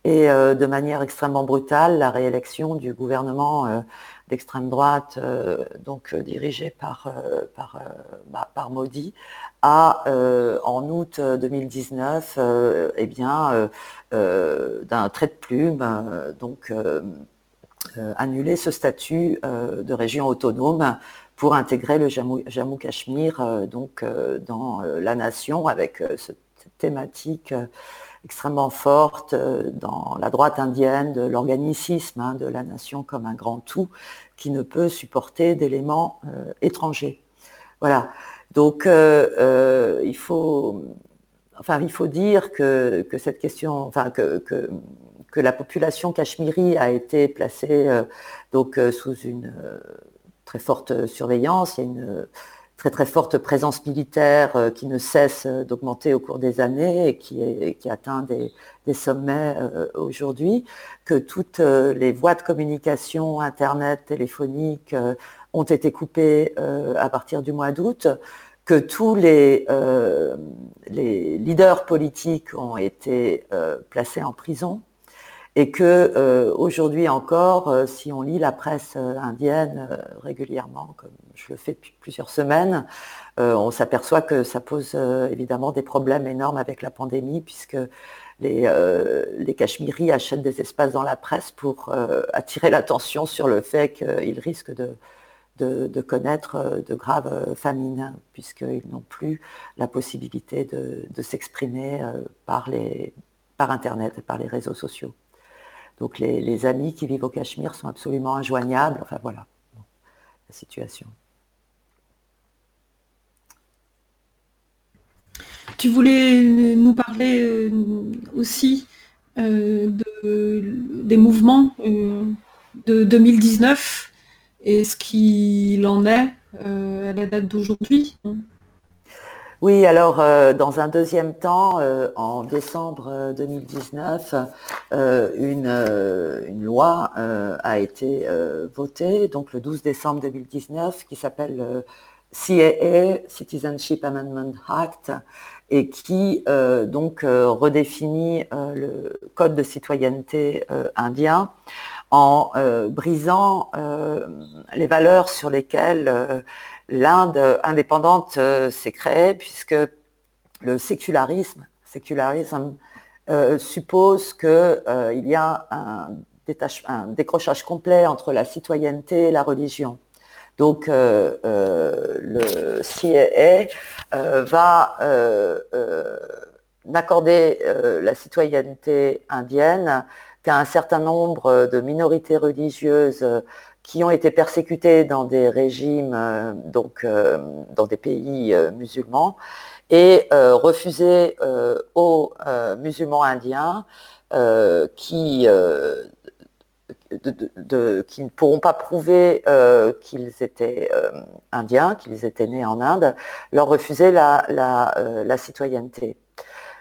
Et euh, de manière extrêmement brutale, la réélection du gouvernement euh, d'extrême droite, euh, donc dirigé par, par, bah, par Modi, a en août 2019, eh bien, d'un trait de plume, donc annulé ce statut de région autonome pour intégrer le Jammu, Cachemire donc dans la nation avec cette thématique extrêmement forte euh, dans la droite indienne de l'organicisme hein, de la nation comme un grand tout qui ne peut supporter d'éléments euh, étrangers. Voilà. Donc euh, il faut, enfin il faut dire que, cette question, enfin que, que, la population cachemiri a été placée donc sous une très forte surveillance. Très très forte présence militaire euh, qui ne cesse euh, d'augmenter au cours des années et qui, est, qui atteint des, sommets euh, aujourd'hui, que toutes les voies de communication, Internet, téléphonique, ont été coupées à partir du mois d'août, que tous les, les, leaders politiques ont été placés en prison et que euh, aujourd'hui encore, euh, si on lit la presse euh, indienne régulièrement, comme je le fais depuis plusieurs semaines, on s'aperçoit que ça pose évidemment des problèmes énormes avec la pandémie, puisque les, les Cachemiris achètent des espaces dans la presse pour attirer l'attention sur le fait qu'ils risquent de, de, connaître de graves famines, puisqu'ils n'ont plus la possibilité de, s'exprimer par, par Internet et par les réseaux sociaux. Donc les, amis qui vivent au Cachemire sont absolument injoignables. Enfin voilà la situation. Tu voulais nous parler euh, aussi euh, des mouvements euh, de 2019 et ce qu'il en est à la date d'aujourd'hui. Oui, alors euh, dans un deuxième temps, euh, en décembre 2019, euh, une, loi a été votée, donc le 12 décembre 2019, qui s'appelle le CAA, Citizenship Amendment Act, et qui donc redéfinit le code de citoyenneté indien en brisant les valeurs sur lesquelles l'Inde indépendante euh, s'est créée puisque le sécularisme, sécularisme euh, suppose qu'il euh, y a un, décrochage complet entre la citoyenneté et la religion. Donc le CIE va n'accorder la citoyenneté indienne qu'à un certain nombre de minorités religieuses qui ont été persécutés dans des régimes, euh, donc euh, dans des pays euh, musulmans, et refusés aux musulmans indiens qui, qui ne pourront pas prouver qu'ils étaient indiens, qu'ils étaient nés en Inde, leur refuser la, la citoyenneté.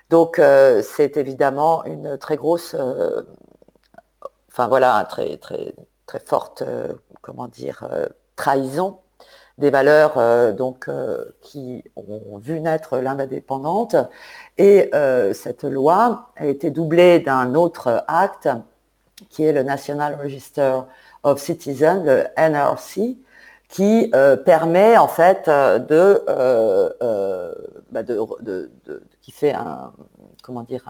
Donc c'est évidemment une très grosse, enfin voilà, un très, très, très forte, euh, comment dire, euh, trahison des valeurs euh, donc, qui ont vu naître l'Inde indépendante. Et cette loi a été doublée d'un autre acte qui est le National Register of Citizens, le NRC, qui permet en fait de, bah, de, qui fait un comment dire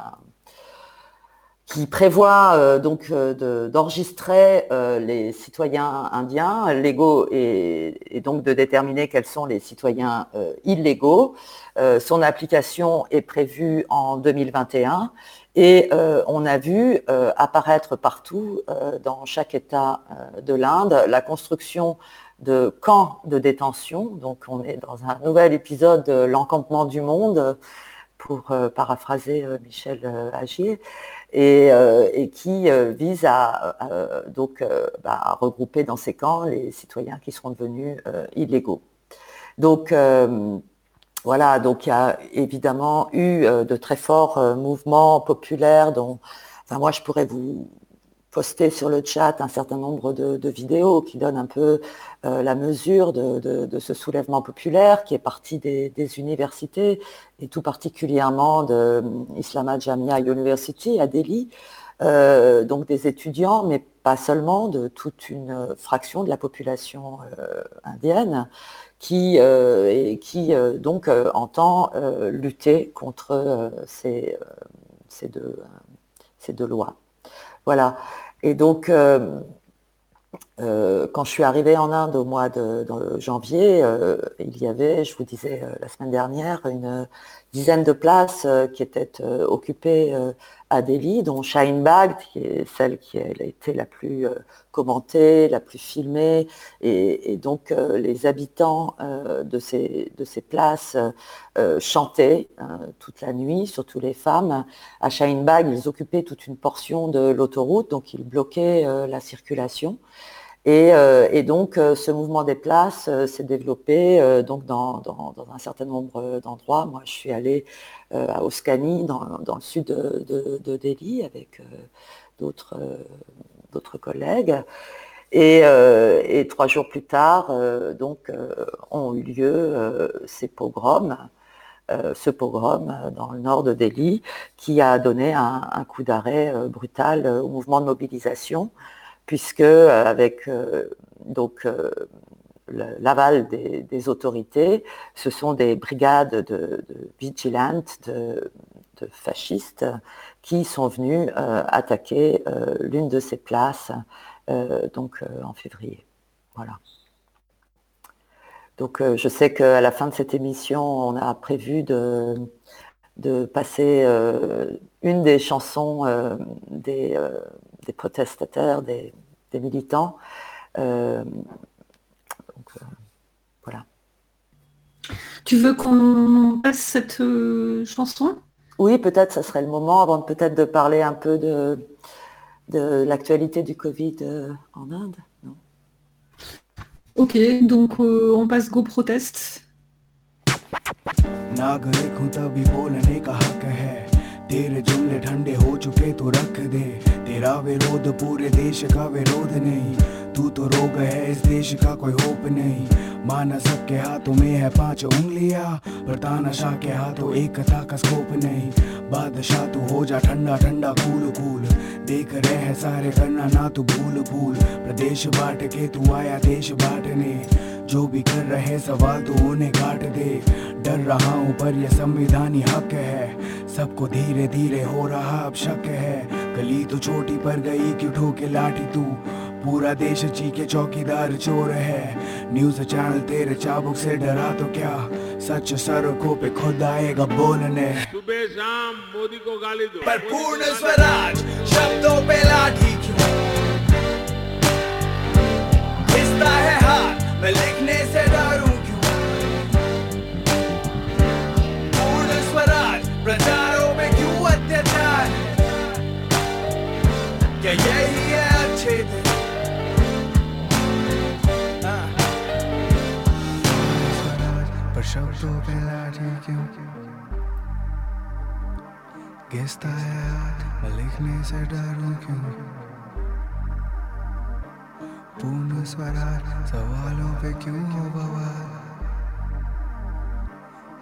qui prévoit donc d'enregistrer les citoyens indiens légaux et, donc de déterminer quels sont les citoyens illégaux. son application est prévue en 2021 et on a vu apparaître partout dans chaque État de l'Inde la construction de camps de détention. Donc on est dans un nouvel épisode de l'encampement du monde, pour euh, paraphraser euh, Michel euh, Agier, et, qui vise à, donc, bah, regrouper dans ces camps les citoyens qui seront devenus illégaux. Donc voilà, donc il y a évidemment eu de très forts mouvements populaires dont enfin, moi je pourrais vous, poster sur le chat un certain nombre de, vidéos qui donnent un peu euh, la mesure de, ce soulèvement populaire qui est parti des, universités et tout particulièrement de Islamabad Jamia University à Delhi, euh, donc des étudiants, mais pas seulement, de toute une fraction de la population euh, indienne qui, et qui donc entend lutter contre ces, ces, deux, ces deux lois. Voilà. Et donc, euh, euh, quand je suis arrivée en Inde au mois de, janvier, euh, il y avait, je vous disais la semaine dernière, une dizaine de places qui étaient occupées à Delhi, dont Shine Bag, qui est celle qui a été la plus commentée, la plus filmée. Et, donc les habitants de, ces, de ces places chantaient toute la nuit, surtout les femmes. À Shine Bag, ils occupaient toute une portion de l'autoroute, donc ils bloquaient la circulation. Euh, et, donc, euh, ce mouvement des places euh, s'est développé donc dans, un certain nombre d'endroits. Moi, je suis allée à Oskani, dans, le sud de, Delhi, avec d'autres collègues. Et, trois jours plus tard, donc, ont eu lieu ces pogroms, ce pogrom dans le nord de Delhi, qui a donné un coup d'arrêt brutal au mouvement de mobilisation puisque euh, avec euh, donc euh, l'aval des, autorités, ce sont des brigades de, vigilantes, de, fascistes, qui sont venus attaquer l'une de ces places donc en février. Voilà. Donc je sais qu'à la fin de cette émission, on a prévu de, de passer une des chansons des des protestataires, des, militants. Euh, euh, voilà. Tu veux qu'on passe cette euh, chanson? Oui, peut-être ce serait le moment avant peut-être de parler un peu de, de l'actualité du Covid en Inde. ok, donc on passe Go Protest. तेरा विरोध पूरे देश का विरोध नहीं। तू तो रोग है, इस देश का कोई होप नहीं। माना सबके हाथों में है पाँच उंगलियाँ, पर तानाशाह के हाथों एकता का स्कोप नहीं। बादशाह तू हो जा ठंडा ठंडा कूल कूल देख रहे हैं सारे करना ना तू भूल भूल। प्रदेश बांट के तू आया, देश बांटने। जो भी कर रहे सवाल तो उन्हें काट दे। डर रहा हूँ पर यह संविधानी हक है। सबको धीरे धीरे हो रहा अब शक है। गली तो छोटी पर गई क्यों ठोके लाठी तू? पूरा देश चीखे चौकीदार चोर है। न्यूज़ चैनल तेरे चाबुक से डरा तो क्या? सच सड़कों पे खुद आएगा बोलने। सुबह शाम मोदी को गाली दो। पर पूर्ण स्वराज शब्दों पे लाठी। मैं लिखने से डरूं क्यों? पूर्ण स्वराज प्रचारों में क्यों अत्याचार क्या यही है अच्छे दिन? हाँ। पर शब्दों पे लाठी क्यों? घिसता है मैं लिखने से डरूं क्यों? पूर्ण स्वराज सवालों पे क्यों हो बवाल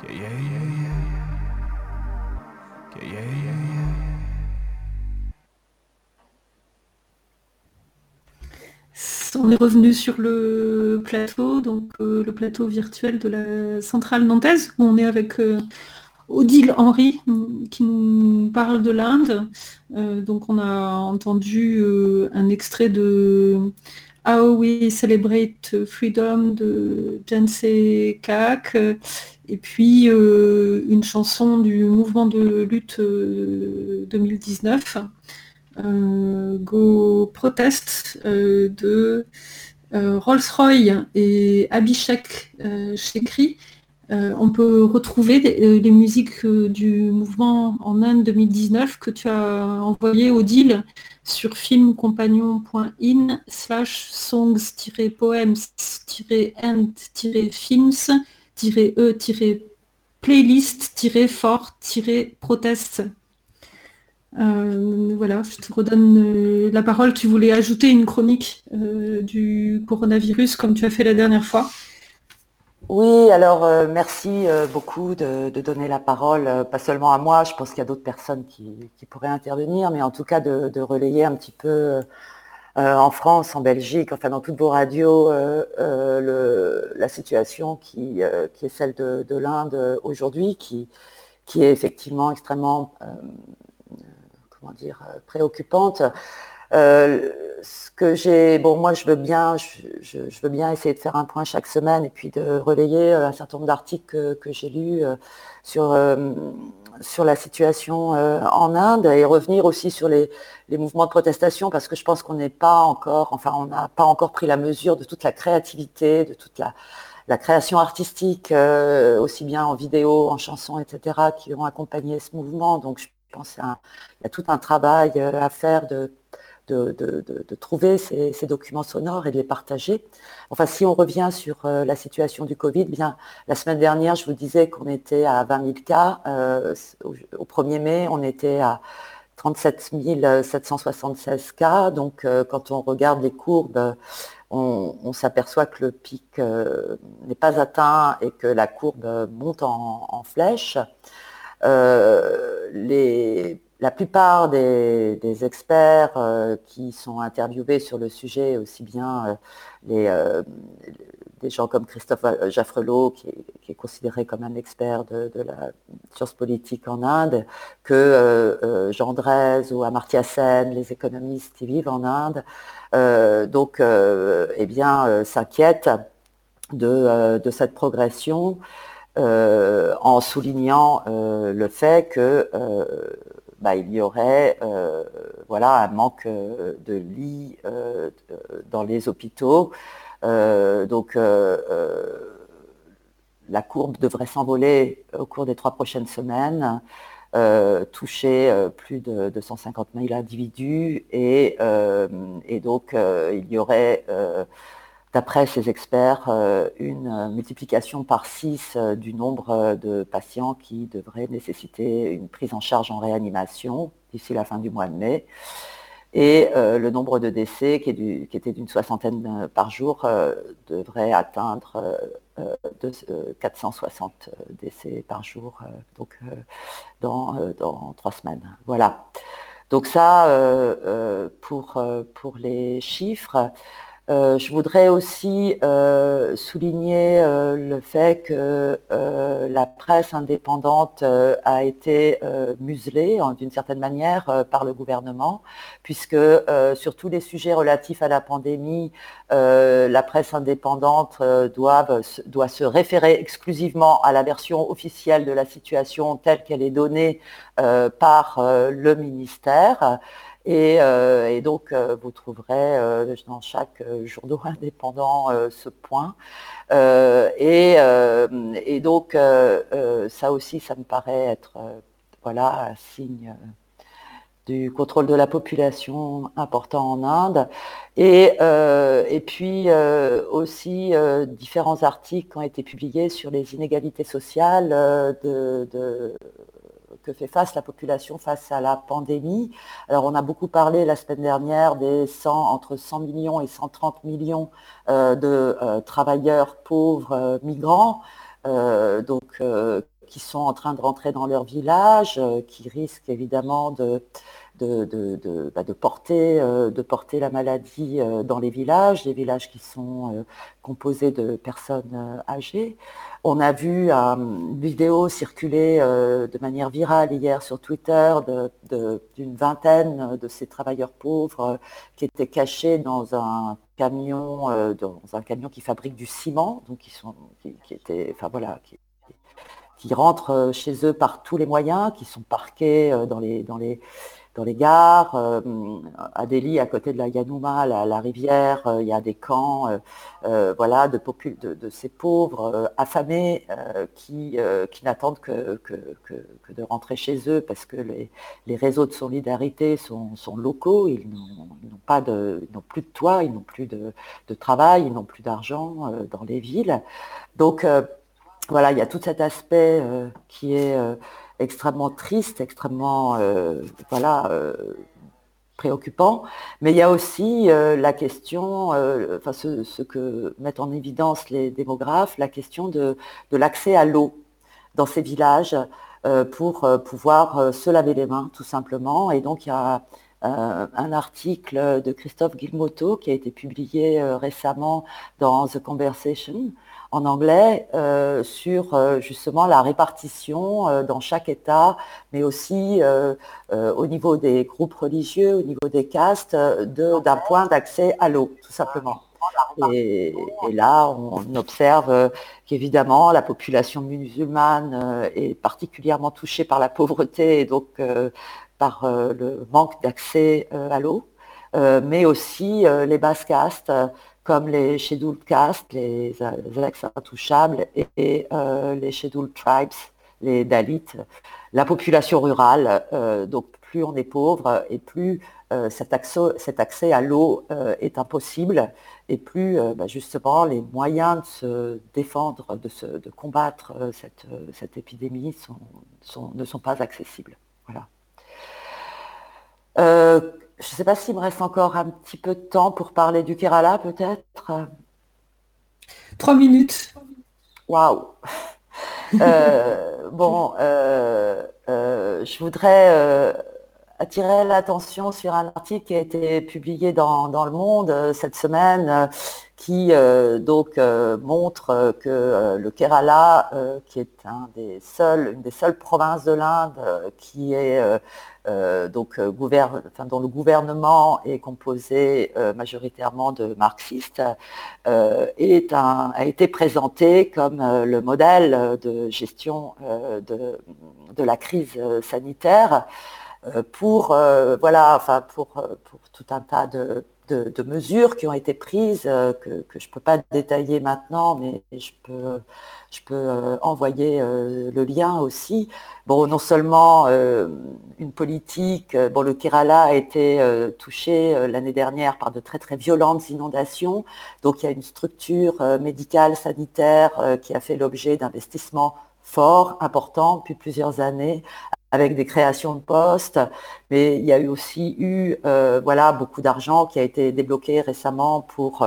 क्या यही है क्या यही है On est revenu sur le plateau, donc euh, le plateau virtuel de la centrale nantaise, où on est avec euh, Odile Henry qui nous parle de l'Inde. donc on a entendu un extrait de How We Celebrate Freedom de Jensei Kak et puis une chanson du mouvement de lutte 2019, Go Protest de Rolls-Royce et Abhishek Shekri. on peut retrouver les musiques du mouvement en Inde 2019 que tu as envoyé au deal sur filmcompagnon.in slash songs-poems-end-films e-playlist-fort-protest. Euh, voilà, je te redonne euh, la parole. Tu voulais ajouter une chronique euh, du coronavirus comme tu as fait la dernière fois. Oui, alors merci beaucoup de, donner la parole, pas seulement à moi, je pense qu'il y a d'autres personnes qui, pourraient intervenir, mais en tout cas de relayer un petit peu euh, en France, en Belgique, enfin dans toutes vos radios, euh, euh, la situation qui, est celle de, l'Inde aujourd'hui, qui, qui est effectivement extrêmement comment dire, préoccupante. Ce que j'ai, bon, moi, je veux bien, je, veux bien essayer de faire un point chaque semaine et puis de relayer un certain nombre d'articles que, j'ai lus sur sur la situation euh, en Inde et revenir aussi sur les, mouvements de protestation parce que je pense qu'on n'est pas encore, enfin on n'a pas encore pris la mesure de toute la créativité, de toute la, création artistique, euh, aussi bien en vidéo, en chanson, etc., qui ont accompagné ce mouvement. Donc je pense qu'il y a tout un travail euh, à faire de de, trouver ces, documents sonores et de les partager. Enfin, si on revient sur euh, la situation du Covid, bien, la semaine dernière, je vous disais qu'on était à 20 000 cas. Euh, au, 1er mai, on était à 37 776 cas. Donc, euh, quand on regarde les courbes, on, s'aperçoit que le pic n'est pas atteint et que la courbe monte en, en flèche. les la plupart des, experts euh, qui sont interviewés sur le sujet, aussi bien euh, euh, des gens comme Christophe Jaffrelot, qui est, considéré comme un expert de, la science politique en Inde, que Jean Drèze ou Amartya Sen, les économistes qui vivent en Inde, donc, eh bien, s'inquiètent de, cette progression. en soulignant le fait que bah, il y aurait euh, voilà, un manque euh, de lits euh, dans les hôpitaux. donc la courbe devrait s'envoler au cours des trois prochaines semaines, toucher plus de 250 000 individus et, et donc il y aurait d'après ces experts, euh, une euh, multiplication par 6 euh, du nombre de patients qui devraient nécessiter une prise en charge en réanimation d'ici la fin du mois de mai. Et le nombre de décès, qui, était d'une soixantaine par jour, devrait atteindre 460 décès par jour, donc dans, dans trois semaines. Voilà. Donc ça, pour, pour les chiffres. Euh, je voudrais aussi euh, souligner euh, le fait que la presse indépendante a été muselée d'une certaine manière par le gouvernement, puisque sur tous les sujets relatifs à la pandémie, la presse indépendante doit, doit se référer exclusivement à la version officielle de la situation telle qu'elle est donnée par le ministère. Euh, et, donc, euh, vous trouverez euh, dans chaque journaux indépendant ce point. Et, donc, ça aussi, ça me paraît être voilà, un signe du contrôle de la population important en Inde. Et, puis aussi différents articles ont été publiés sur les inégalités sociales de, fait face la population face à la pandémie. Alors on a beaucoup parlé la semaine dernière des 100, entre 100 millions et 130 millions euh, de euh, travailleurs pauvres euh, migrants, donc qui sont en train de rentrer dans leur village, qui risquent évidemment de de, bah, porter, de porter la maladie dans les villages, les villages qui sont composés de personnes âgées. On a vu une vidéo circuler de manière virale hier sur Twitter d'une vingtaine de ces travailleurs pauvres qui étaient cachés dans un camion, dans un camion qui fabrique du ciment, donc qui sont, qui, étaient, enfin voilà, qui, qui rentrent chez eux par tous les moyens, qui sont parqués dans les, dans les, dans les gares, euh, à Delhi, à côté de la Yanouma, la, rivière, euh, il y a des camps euh, voilà, de, de, ces pauvres affamés qui, qui n'attendent que, de rentrer chez eux parce que les, réseaux de solidarité sont, locaux, ils n'ont pas de, n'ont plus de toit, ils n'ont plus de, de, travail, ils n'ont plus d'argent dans les villes. Donc voilà, il y a tout cet aspect qui est extrêmement triste, extrêmement euh, voilà, euh, préoccupant. Mais il y a aussi euh, la question, enfin ce, que mettent en évidence les démographes, la question de, l'accès à l'eau dans ces villages pour pouvoir se laver les mains tout simplement. Et donc il y a un article de Christophe Guilmoto qui a été publié récemment dans The Conversation en anglais euh, sur euh, justement la répartition euh, dans chaque État, mais aussi au niveau des groupes religieux, au niveau des castes, d'un point d'accès à l'eau, tout simplement. Et, là, on observe qu'évidemment, la population musulmane est particulièrement touchée par la pauvreté et donc par le manque d'accès à l'eau, mais aussi les basses castes comme les Scheduled Castes, les, ex intouchables, et, euh, les Scheduled Tribes, les Dalits, la population rurale. Euh, donc plus on est pauvre et plus euh, cet, accès, à l'eau est impossible et plus bah, justement les moyens de se défendre, de, combattre cette, épidémie ne sont pas accessibles. Voilà. Je ne sais pas s'il me reste encore un petit peu de temps pour parler du Kerala, peut-être. Trois minutes. Waouh. Euh, bon, euh, euh, je voudrais attirer l'attention sur un article qui a été publié dans, dans Le Monde cette semaine qui donc montre que le Kerala, qui est une des seules provinces de l'Inde qui est euh, donc, euh, dont le gouvernement est composé euh, majoritairement de marxistes, a été présenté comme le modèle de gestion de, la crise sanitaire pour, voilà, enfin, pour, pour tout un tas de, de, mesures qui ont été prises, que, que je ne peux pas détailler maintenant, mais je peux je peux euh, envoyer euh, le lien aussi. Bon, non seulement euh, une politique, bon, le Kerala a été touché l'année dernière par de très très violentes inondations, donc il y a une structure médicale, sanitaire qui a fait l'objet d'investissements forts, importants depuis plusieurs années, avec des créations de postes, mais il y a eu aussi eu voilà, beaucoup d'argent qui a été débloqué récemment pour,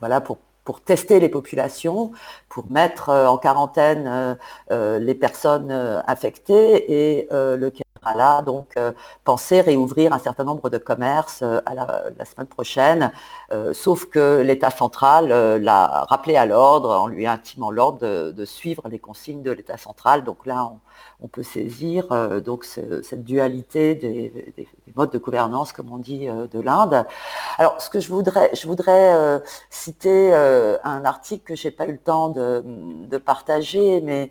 voilà, pour pour tester les populations, pour mettre euh, en quarantaine euh, euh, les personnes affectées et le Kerala donc penser réouvrir un certain nombre de commerces à la, semaine prochaine, sauf que l'État central l'a rappelé à l'ordre en lui intimant l'ordre de, suivre les consignes de l'État central. Donc là, on peut saisir euh, donc cette dualité des, modes de gouvernance, comme on dit, euh, de l'Inde. Alors, ce que je voudrais, je voudrais euh, citer un article que j'ai pas eu le temps de, partager, mais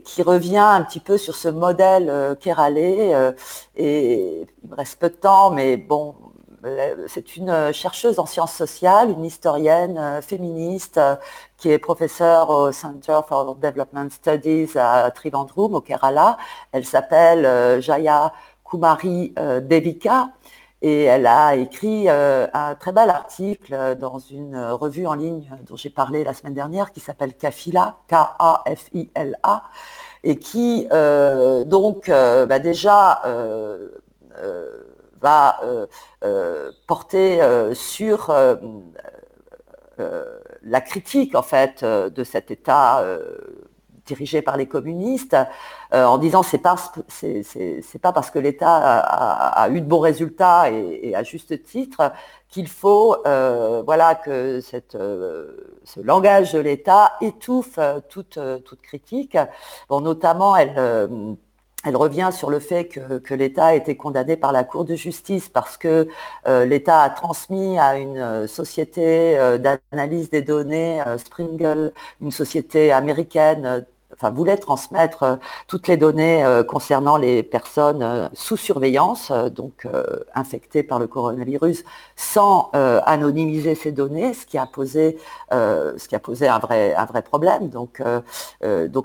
qui revient un petit peu sur ce modèle kéralais. et il me reste peu de temps, mais bon, c'est une chercheuse en sciences sociales, une historienne féministe qui est professeure au Center for Development Studies à Trivandrum, au Kerala. Elle s'appelle euh, Jaya Kumari euh, Devika et elle a écrit euh, un très bel article dans une revue en ligne dont j'ai parlé la semaine dernière qui s'appelle Kafila, K-A-F-I-L-A, et qui donc bah, déjà va porter sur la critique en fait euh, de cet état euh, dirigée par les communistes, en disant c'est pas c'est pas parce que l'État a, eu de bons résultats et, à juste titre qu'il faut voilà que cette, ce langage de l'État étouffe toute, toute critique. Bon, notamment, elle elle revient sur le fait que, l'État a été condamné par la Cour de justice parce que euh, l'État a transmis à une euh, société euh, d'analyse des données, Springle, une société américaine, enfin voulait transmettre toutes les données concernant les personnes sous surveillance, donc infectées par le coronavirus, sans anonymiser ces données, ce qui a posé, un vrai, problème. Donc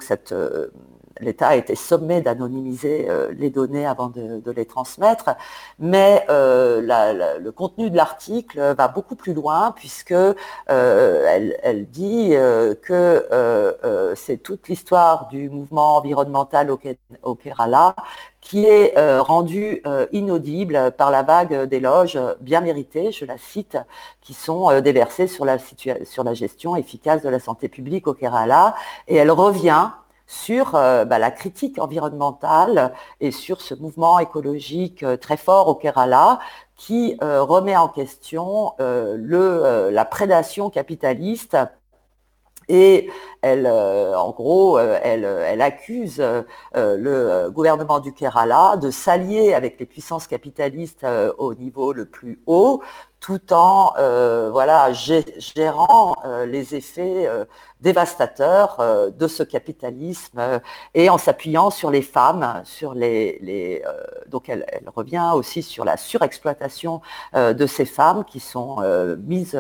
cette l'État a été sommé d'anonymiser euh, les données avant de, les transmettre, mais euh, le contenu de l'article va beaucoup plus loin puisque euh, elle, dit que c'est toute l'histoire du mouvement environnemental au, Kerala qui est rendue inaudible par la vague d'éloges bien méritées, je la cite, qui sont déversés sur la, sur la gestion efficace de la santé publique au Kerala. Et elle revient sur euh, bah, la critique environnementale et sur ce mouvement écologique euh, très fort au Kerala qui euh, remet en question la prédation capitaliste et elle, en gros, elle, accuse le gouvernement du Kerala de s'allier avec les puissances capitalistes au niveau le plus haut tout en euh, voilà, gérant euh, les effets euh, dévastateurs de ce capitalisme et en s'appuyant sur les femmes, sur les, donc elle, revient aussi sur la surexploitation de ces femmes qui sont mises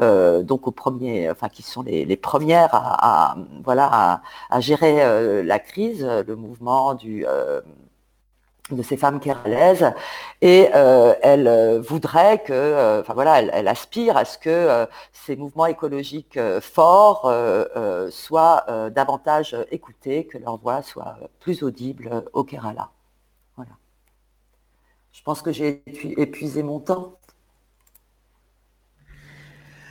donc au premier, enfin qui sont les, premières à, voilà à gérer la crise, le mouvement du de ces femmes keralaises et euh, elle euh, voudrait que, euh, enfin voilà, elle, aspire à ce que ces mouvements écologiques forts soient davantage écoutés, que leur voix soit plus audible au Kerala. Voilà. Je pense que j'ai épuisé mon temps.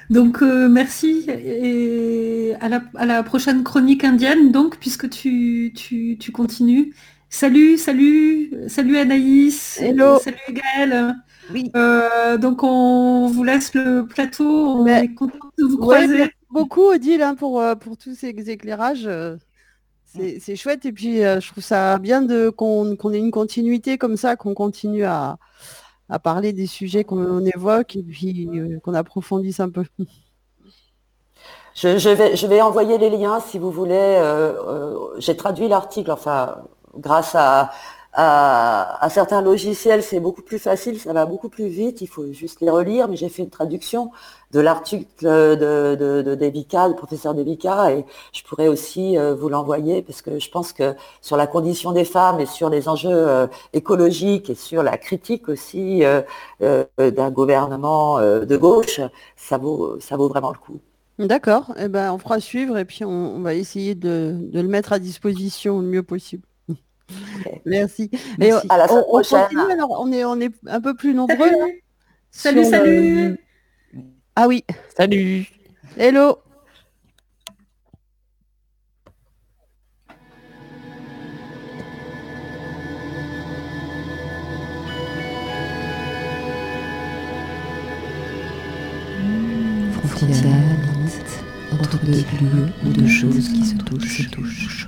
Donc merci et à la, prochaine chronique indienne, donc, puisque tu, tu continues. Salut, salut, salut Anaïs. Hello. Salut Gaëlle. Oui. Euh, donc on vous laisse le plateau. On est content de vous croiser. merci beaucoup Odile hein, pour, euh, pour tous ces éclairages. Euh, c'est chouette et puis je trouve ça bien qu'on ait une continuité comme ça, qu'on continue à, parler des sujets qu'on évoque et puis qu'on approfondisse un peu. Je, vais, je vais envoyer les liens si vous voulez. J'ai traduit l'article, enfin grâce à, certains logiciels, c'est beaucoup plus facile, ça va beaucoup plus vite, il faut juste les relire, mais j'ai fait une traduction de l'article de, de, Devika, du professeur Devika, et je pourrais aussi euh, vous l'envoyer, parce que je pense que sur la condition des femmes et sur les enjeux euh, écologiques et sur la critique aussi euh, d'un gouvernement de gauche, ça vaut, ça vaut vraiment le coup. D'accord, eh ben, on fera suivre et puis on, va essayer de, de le mettre à disposition le mieux possible. Merci. On, à la on, continue alors, on est, on est un peu plus nombreux. Salut, salut. Ah oui. Salut. Hello. Frontière, limite, entre deux lieux ou deux choses qui se touchent, se touchent.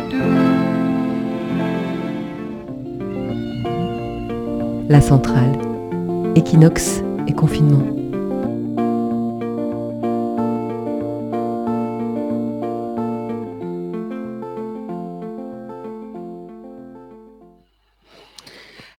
La centrale, équinoxe et confinement.